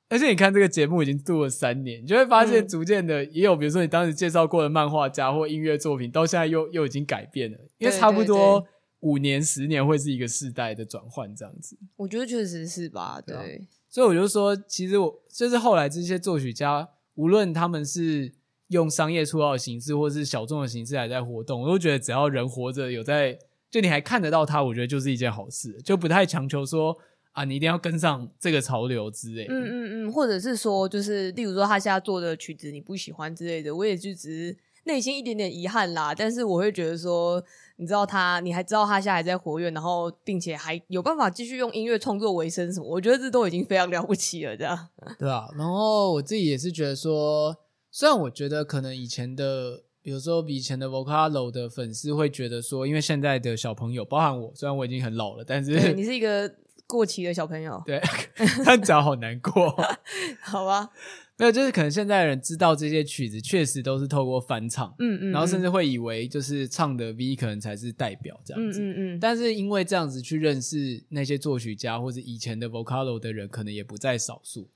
S3: 而且你看这个节目已经做了三年，你就会发现逐渐的也有，比如说你当时介绍过的漫画家或音乐作品，到现在又又已经改变了，因为差不多五年十年会是一个世代的转换这样子。
S2: 我觉得确实是吧，对。对
S3: 所以我就说，其实我就是后来这些作曲家，无论他们是用商业出道的形式，或是小众的形式来在活动，我都觉得只要人活着，有在，就你还看得到他，我觉得就是一件好事，就不太强求说啊，你一定要跟上这个潮流之类。嗯
S2: 嗯嗯，或者是说，就是例如说他现在做的曲子你不喜欢之类的，我也就只是内心一点点遗憾啦。但是我会觉得说。你知道他，你还知道他现在还在活跃，然后并且还有办法继续用音乐创作为生，什么？我觉得这都已经非常了不起了，这样。
S3: 对啊，然后我自己也是觉得说，虽然我觉得可能以前的，比如说比以前的 Vocalo 的粉丝会觉得说，因为现在的小朋友，包含我，虽然我已经很老了，但是
S2: 你是一个过期的小朋友，
S3: 对，他讲好难过，
S2: 好吧。
S3: 没有，就是可能现在的人知道这些曲子确实都是透过翻唱，嗯，嗯嗯，然后甚至会以为就是唱的 V 可能才是代表这样子，嗯嗯，嗯，但是因为这样子去认识那些作曲家或者以前的 Vocalo 的人，可能也不在少数，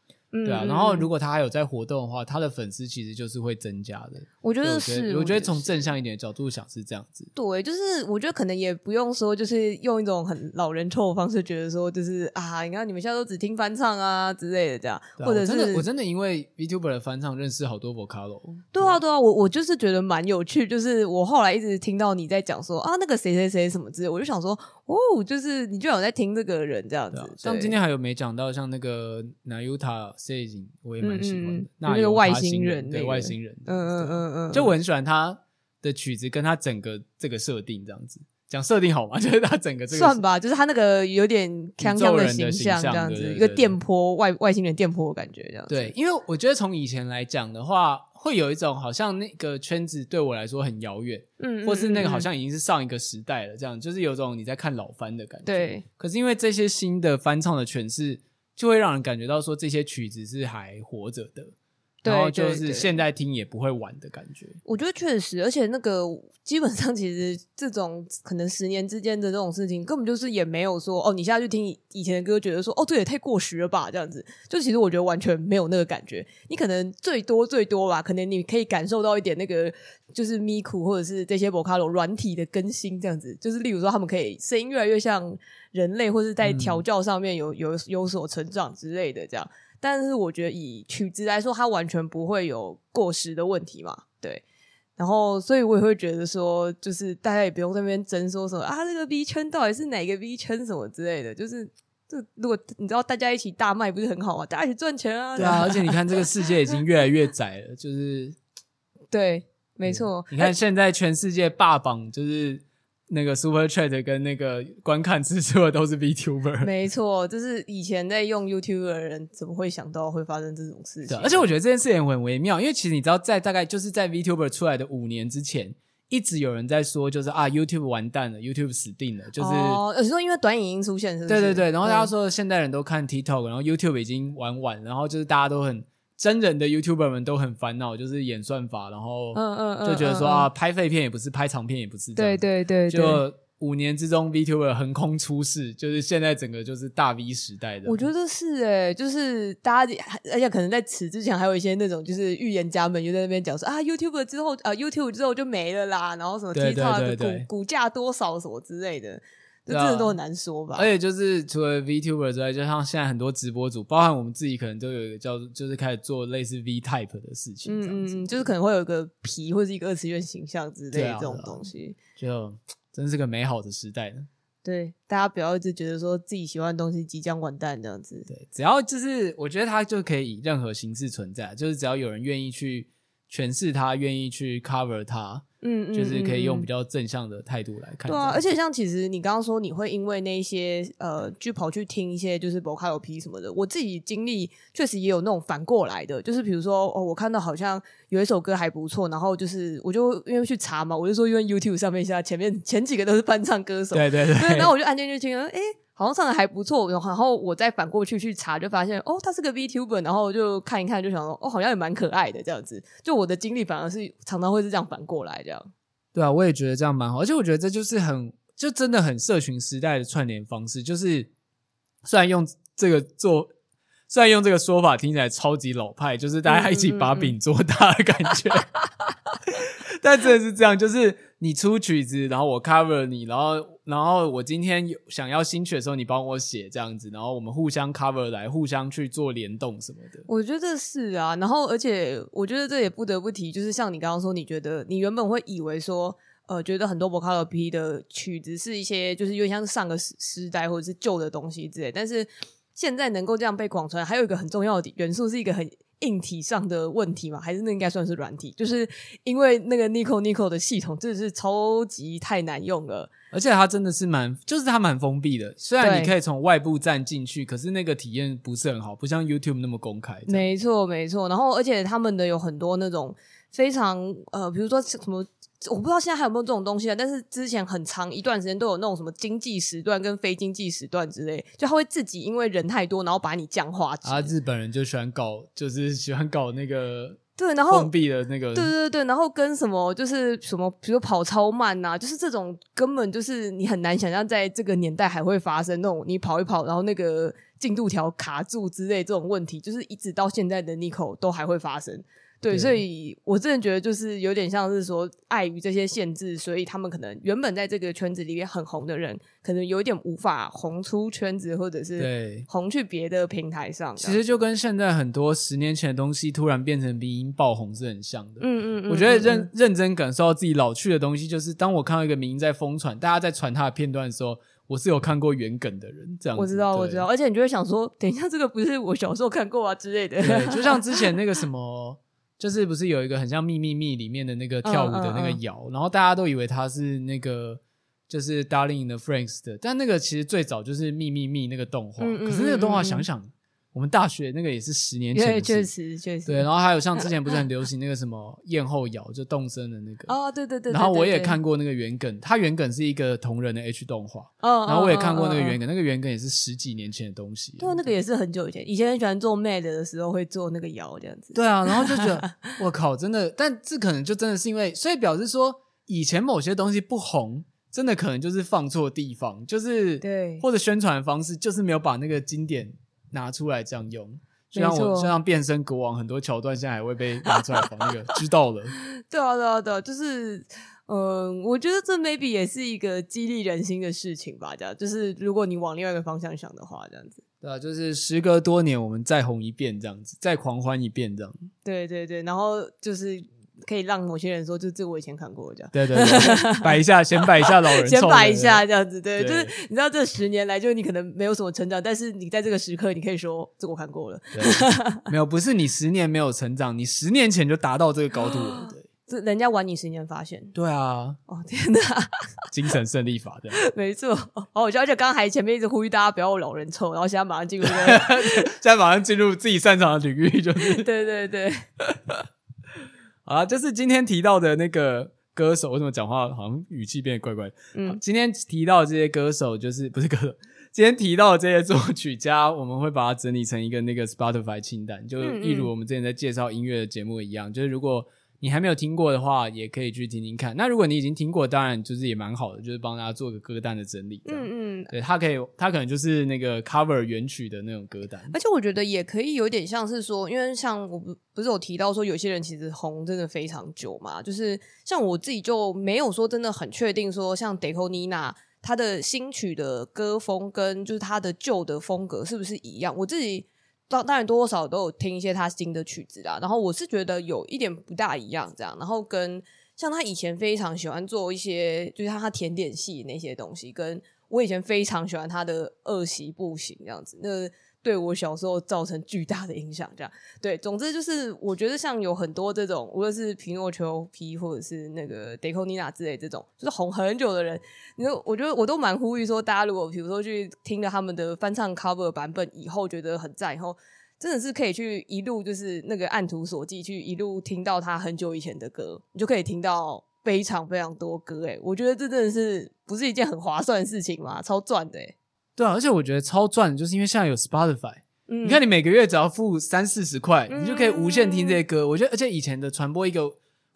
S3: 对啊。然后如果他还有在活动的话，他的粉丝其实就是会增加的。
S2: 我觉得是，
S3: 我觉得从正向一点的角度想是这样子。
S2: 对，就是我觉得可能也不用说，就是用一种很老人臭的方式，觉得说就是啊，你看你们现在都只听翻唱啊之类的这样，或者是
S3: 我真的因为 VTuber 的翻唱认识好多 Vocalo。
S2: 对啊，对啊，我我就是觉得蛮有趣，就是我后来一直听到你在讲说啊，那个谁谁谁什么之类，我就想说哦，就是你居然有在听这个人这样子。
S3: 像今天还有没讲到像那个 Nayuta Seijin，我也蛮喜欢的。
S2: 那个外星人，
S3: 对外星人，
S2: 嗯嗯嗯嗯，
S3: 就我很喜欢他的曲子，跟他整个这个设定这样子。讲设定好吗？就是他整个这个
S2: 算吧，就是他那个有点锵锵的形象这样子，一个电波外外星人电波的感觉这样子。
S3: 对，因为我觉得从以前来讲的话，会有一种好像那个圈子对我来说很遥远，嗯，或是那个好像已经是上一个时代了，这样就是有种你在看老番的感觉。
S2: 对，
S3: 可是因为这些新的翻唱的诠释，就会让人感觉到说这些曲子是还活着的。然后就是现在听也不会晚的感觉。
S2: 我觉得确实，而且那个基本上其实这种可能十年之间的这种事情，根本就是也没有说哦，你现在去听以前的歌，觉得说哦，这也太过时了吧，这样子。就其实我觉得完全没有那个感觉。你可能最多最多吧，可能你可以感受到一点那个就是 Miku 或者是这些 Vocalo 软体的更新，这样子。就是例如说他们可以声音越来越像人类，或者在调教上面有有有所成长之类的这样。但是我觉得以曲子来说，它完全不会有过时的问题嘛，对。然后，所以我也会觉得说，就是大家也不用在那边争说什么啊，这个 V 圈到底是哪个 V 圈什么之类的，就是这如果你知道大家一起大卖不是很好吗？大家一起赚钱啊！
S3: 对啊，而且你看这个世界已经越来越窄了，就是
S2: 对，没错。
S3: 你看现在全世界霸榜就是。那个 Super Chat 跟那个观看次数的都是 VTuber，
S2: 没错，就是以前在用 YouTuber 的人怎么会想到会发生这种事情？
S3: 而且我觉得这件事情很微妙，因为其实你知道，在大概就是在 VTuber 出来的五年之前，一直有人在说，就是啊，YouTube 完蛋了，YouTube 死定了，就是
S2: 哦，有时候因为短影音出现是不是，
S3: 对对对，然后大家说现代人都看 TikTok，然后 YouTube 已经玩完，然后就是大家都很。真人的 YouTuber 们都很烦恼，就是演算法，然后就觉得说啊，拍废片也不是，拍长片也不是，
S2: 对对对，
S3: 就五年之中 VTuber 横空出世，就是现在整个就是大 V 时代的。
S2: 我觉得是诶，就是大家，而且可能在此之前还有一些那种就是预言家们就在那边讲说啊，YouTuber 之后啊，YouTube 之后就没了啦，然后什么 TikTok 股股价多少什么之类的。这真的都很难说吧，
S3: 而且就是除了 VTuber 之外，就像现在很多直播主，包含我们自己，可能都有一个叫，就是开始做类似 V Type 的事情，这样子，
S2: 嗯，就是可能会有一个皮或者一个二次元形象之类的这种东西，
S3: 就真是个美好的时代呢。
S2: 对，大家不要一直觉得说自己喜欢的东西即将完蛋这样子。
S3: 对，只要就是我觉得它就可以以任何形式存在，就是只要有人愿意去诠释它，愿意去 cover 它。嗯，就是可以用比较正向的态度来看。
S2: 对啊，而且像其实你刚刚说你会因为那些呃，去跑去听一些就是 Vocalo P 什么的，我自己经历确实也有那种反过来的，就是比如说哦，我看到好像有一首歌还不错，然后就是我就因为去查嘛，我就说因为 YouTube 上面现在前面前几个都是翻唱歌手，
S3: 对对对，
S2: 然后我就按进去听了，诶好像唱的还不错，然后我再反过去去查，就发现哦，他是个 VTuber，然后就看一看，就想说哦，好像也蛮可爱的这样子。就我的经历反而是常常会是这样反过来这样。
S3: 对啊，我也觉得这样蛮好，而且我觉得这就是很，就真的很社群时代的串联方式。就是虽然用这个做，虽然用这个说法听起来超级老派，就是大家一起把饼做大的感觉。嗯嗯嗯 但真的是这样，就是你出曲子，然后我 cover 你，然后然后我今天有想要新曲的时候，你帮我写这样子，然后我们互相 cover 来互相去做联动什么的。
S2: 我觉得是啊，然后而且我觉得这也不得不提，就是像你刚刚说，你觉得你原本会以为说，呃，觉得很多 vocal P 的曲子是一些就是有点像上个时时代或者是旧的东西之类，但是现在能够这样被广传，还有一个很重要的元素是一个很。硬体上的问题嘛，还是那应该算是软体？就是因为那个 Nico Nico 的系统真的是超级太难用了，
S3: 而且它真的是蛮，就是它蛮封闭的。虽然你可以从外部站进去，可是那个体验不是很好，不像 YouTube 那么公开。
S2: 没错，没错。然后，而且他们的有很多那种非常呃，比如说什么。我不知道现在还有没有这种东西啊，但是之前很长一段时间都有那种什么经济时段跟非经济时段之类，就他会自己因为人太多，然后把你降画质。
S3: 啊，日本人就喜欢搞，就是喜欢搞那个
S2: 对，然后
S3: 封闭的那个，
S2: 对对对，然后跟什么就是什么，比如跑超慢呐、啊，就是这种根本就是你很难想象在这个年代还会发生那种你跑一跑，然后那个进度条卡住之类这种问题，就是一直到现在的 Nico 都还会发生。对，所以我真的觉得就是有点像是说，碍于这些限制，所以他们可能原本在这个圈子里面很红的人，可能有一点无法红出圈子，或者是红去别的平台上。
S3: 其实就跟现在很多十年前的东西突然变成鼻音爆红是很像的。
S2: 嗯，嗯嗯，
S3: 我觉得认、嗯、认真感受到自己老去的东西，就是当我看到一个迷因在疯传，大家在传他的片段的时候，我是有看过原梗的人。这样
S2: 我知道，我知道，而且你就会想说，等一下这个不是我小时候看过啊之类的。
S3: 对，就像 之前那个什么。就是不是有一个很像《秘密密》里面的那个跳舞的那个摇，嗯嗯嗯、然后大家都以为他是那个就是《Darling in the Franks》的，但那个其实最早就是《秘密密》那个动画。可是那个动画想想。我们大学那个也是十年前的事，
S2: 确实确实。
S3: 对，然后还有像之前不是很流行那个什么燕后摇，就动森的那个。
S2: 哦，对对对。
S3: 然后我也看过那个原梗，它原梗是一个同人的 H 动画。哦。然后我也看过那个原梗，那个原梗也是十几年前的东西。
S2: 对，那个也是很久以前，以前很喜欢做 Mad 的时候会做那个摇这样子。
S3: 对啊，然后就觉得 我靠，真的，但这可能就真的是因为，所以表示说以前某些东西不红，真的可能就是放错地方，就是对，或者宣传方式就是没有把那个经典拿出来这样用。就像我，就像变身国王，很多桥段现在还会被拿出来放那个，知道了。
S2: 对啊，对啊，对啊，就是，嗯、呃，我觉得这 maybe 也是一个激励人心的事情吧。这样，就是如果你往另外一个方向想的话，这样子。
S3: 对啊，就是时隔多年，我们再红一遍，这样子，再狂欢一遍，这样。
S2: 对对对，然后就是。可以让某些人说，就这我以前看过这样。
S3: 对对对，摆一下，先摆一下老人，
S2: 先摆一下这样子，对，对就是你知道这十年来，就是你可能没有什么成长，但是你在这个时刻，你可以说这我看过了。
S3: 对，没有，不是你十年没有成长，你十年前就达到这个高度了。对，
S2: 这人家晚你十年发现。
S3: 对啊。
S2: 哦天哪！
S3: 精神胜利法对。
S2: 没错。哦，而且刚刚还前面一直呼吁大家不要老人臭，然后现在马上进入，现
S3: 在马上进入自己擅长的领域，就是。
S2: 对对对。
S3: 啊，就是今天提到的那个歌手，为什么讲话好像语气变得怪怪的？嗯，今天提到的这些歌手，就是不是歌手，今天提到的这些作曲家，我们会把它整理成一个那个 Spotify 清单，就一如我们之前在介绍音乐的节目一样，就是如果。你还没有听过的话，也可以去听听看。那如果你已经听过，当然就是也蛮好的，就是帮大家做个歌单的整理。嗯嗯，对，它可以，它可能就是那个 cover 原曲的那种歌单。
S2: 而且我觉得也可以有点像是说，因为像我不不是有提到说，有些人其实红真的非常久嘛，就是像我自己就没有说真的很确定说，像 Deco Nina 他的新曲的歌风跟就是他的旧的风格是不是一样？我自己。当当然多多少少都有听一些他新的曲子啦，然后我是觉得有一点不大一样这样，然后跟像他以前非常喜欢做一些，就是他甜点系那些东西，跟我以前非常喜欢他的恶习步行这样子，那。对我小时候造成巨大的影响，这样对。总之就是，我觉得像有很多这种，无论是皮诺丘 P 或者是那个 Detonina 之类这种，就是红很久的人，你说，我觉得我都蛮呼吁说，大家如果比如说去听了他们的翻唱 cover 版本以后，觉得很赞，以后真的是可以去一路就是那个按图索骥去一路听到他很久以前的歌，你就可以听到非常非常多歌。诶，我觉得这真的是不是一件很划算的事情吗？超赚的诶。
S3: 对啊，而且我觉得超赚，就是因为现在有 Spotify，嗯，你看你每个月只要付三四十块，嗯，你就可以无限听这些歌。我觉得，而且以前的传播一个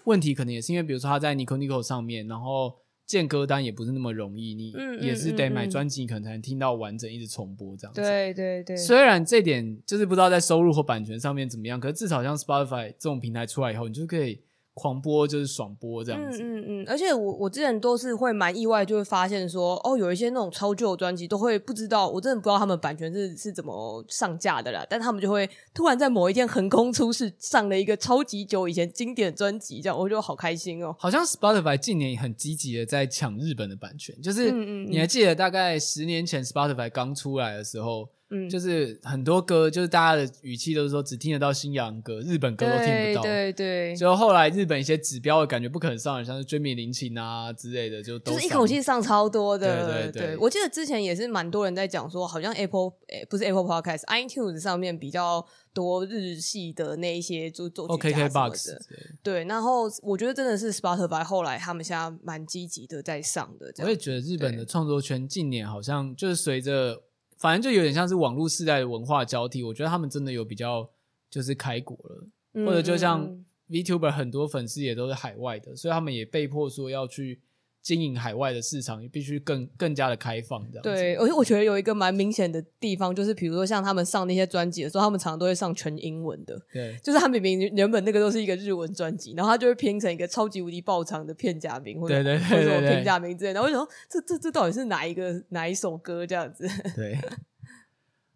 S3: 问题，可能也是因为，比如说他在 Nico Nico 上面，然后建歌单也不是那么容易，你也是得买专辑，可能才能听到完整，一直重播这样子。
S2: 对对对。
S3: 虽然这点就是不知道在收入或版权上面怎么样，可是至少像 Spotify 这种平台出来以后，你就可以。狂播就是爽播这样子，
S2: 嗯嗯嗯，而且我我之前都是会蛮意外，就会发现说，哦，有一些那种超旧的专辑都会不知道，我真的不知道他们版权是是怎么上架的啦，但他们就会突然在某一天横空出世，上了一个超级久以前经典专辑，这样我就好开心哦。
S3: 好像 Spotify 近年很积极的在抢日本的版权，就是你还记得大概十年前 Spotify 刚出来的时候。嗯，就是很多歌，就是大家的语气都是说只听得到西洋歌，日本歌都听不到。
S2: 对对对。
S3: 就后来日本一些指标的感觉不可能上，像是椎名林檎啊之类的，就都
S2: 就是一口气上超多的。
S3: 对对对，对。
S2: 我记得之前也是蛮多人在讲说，好像 Apple 诶不是 Apple Podcast，iTunes 上面比较多日系的那一些就作曲家什么的。对，然后我觉得真的是 Spotify 后来他们现在蛮积极的在上的。
S3: 我也觉得日本的创作圈近年好像就是随着。反正就有点像是网络世代的文化交替，我觉得他们真的有比较就是开国了，嗯、或者就像 VTuber 很多粉丝也都是海外的，所以他们也被迫说要去。经营海外的市场也必须更更加的开放，这样。
S2: 对，而且我觉得有一个蛮明显的地方，就是比如说像他们上那些专辑的时候，他们常常都会上全英文的。
S3: 对，
S2: 就是他明明原本那个都是一个日文专辑，然后他就会拼成一个超级无敌爆长的片假名，或者或者什么片假名之类的。然后我就说，这这这到底是哪一个哪一首歌这样子？
S3: 对。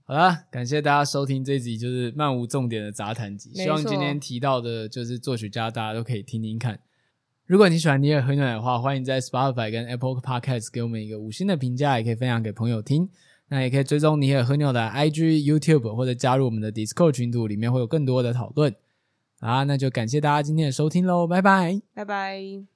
S3: 好啦，感谢大家收听这集就是漫无重点的杂谈集，希望今天提到的就是作曲家，大家都可以听听看。如果你喜欢尼尔喝牛奶的话，欢迎在 Spotify 跟 Apple Podcast 给我们一个五星的评价，也可以分享给朋友听。那也可以追踪尼尔喝牛的 IG、YouTube 或者加入我们的 Discord 群组，里面会有更多的讨论。啊，那就感谢大家今天的收听喽，拜拜，
S2: 拜拜。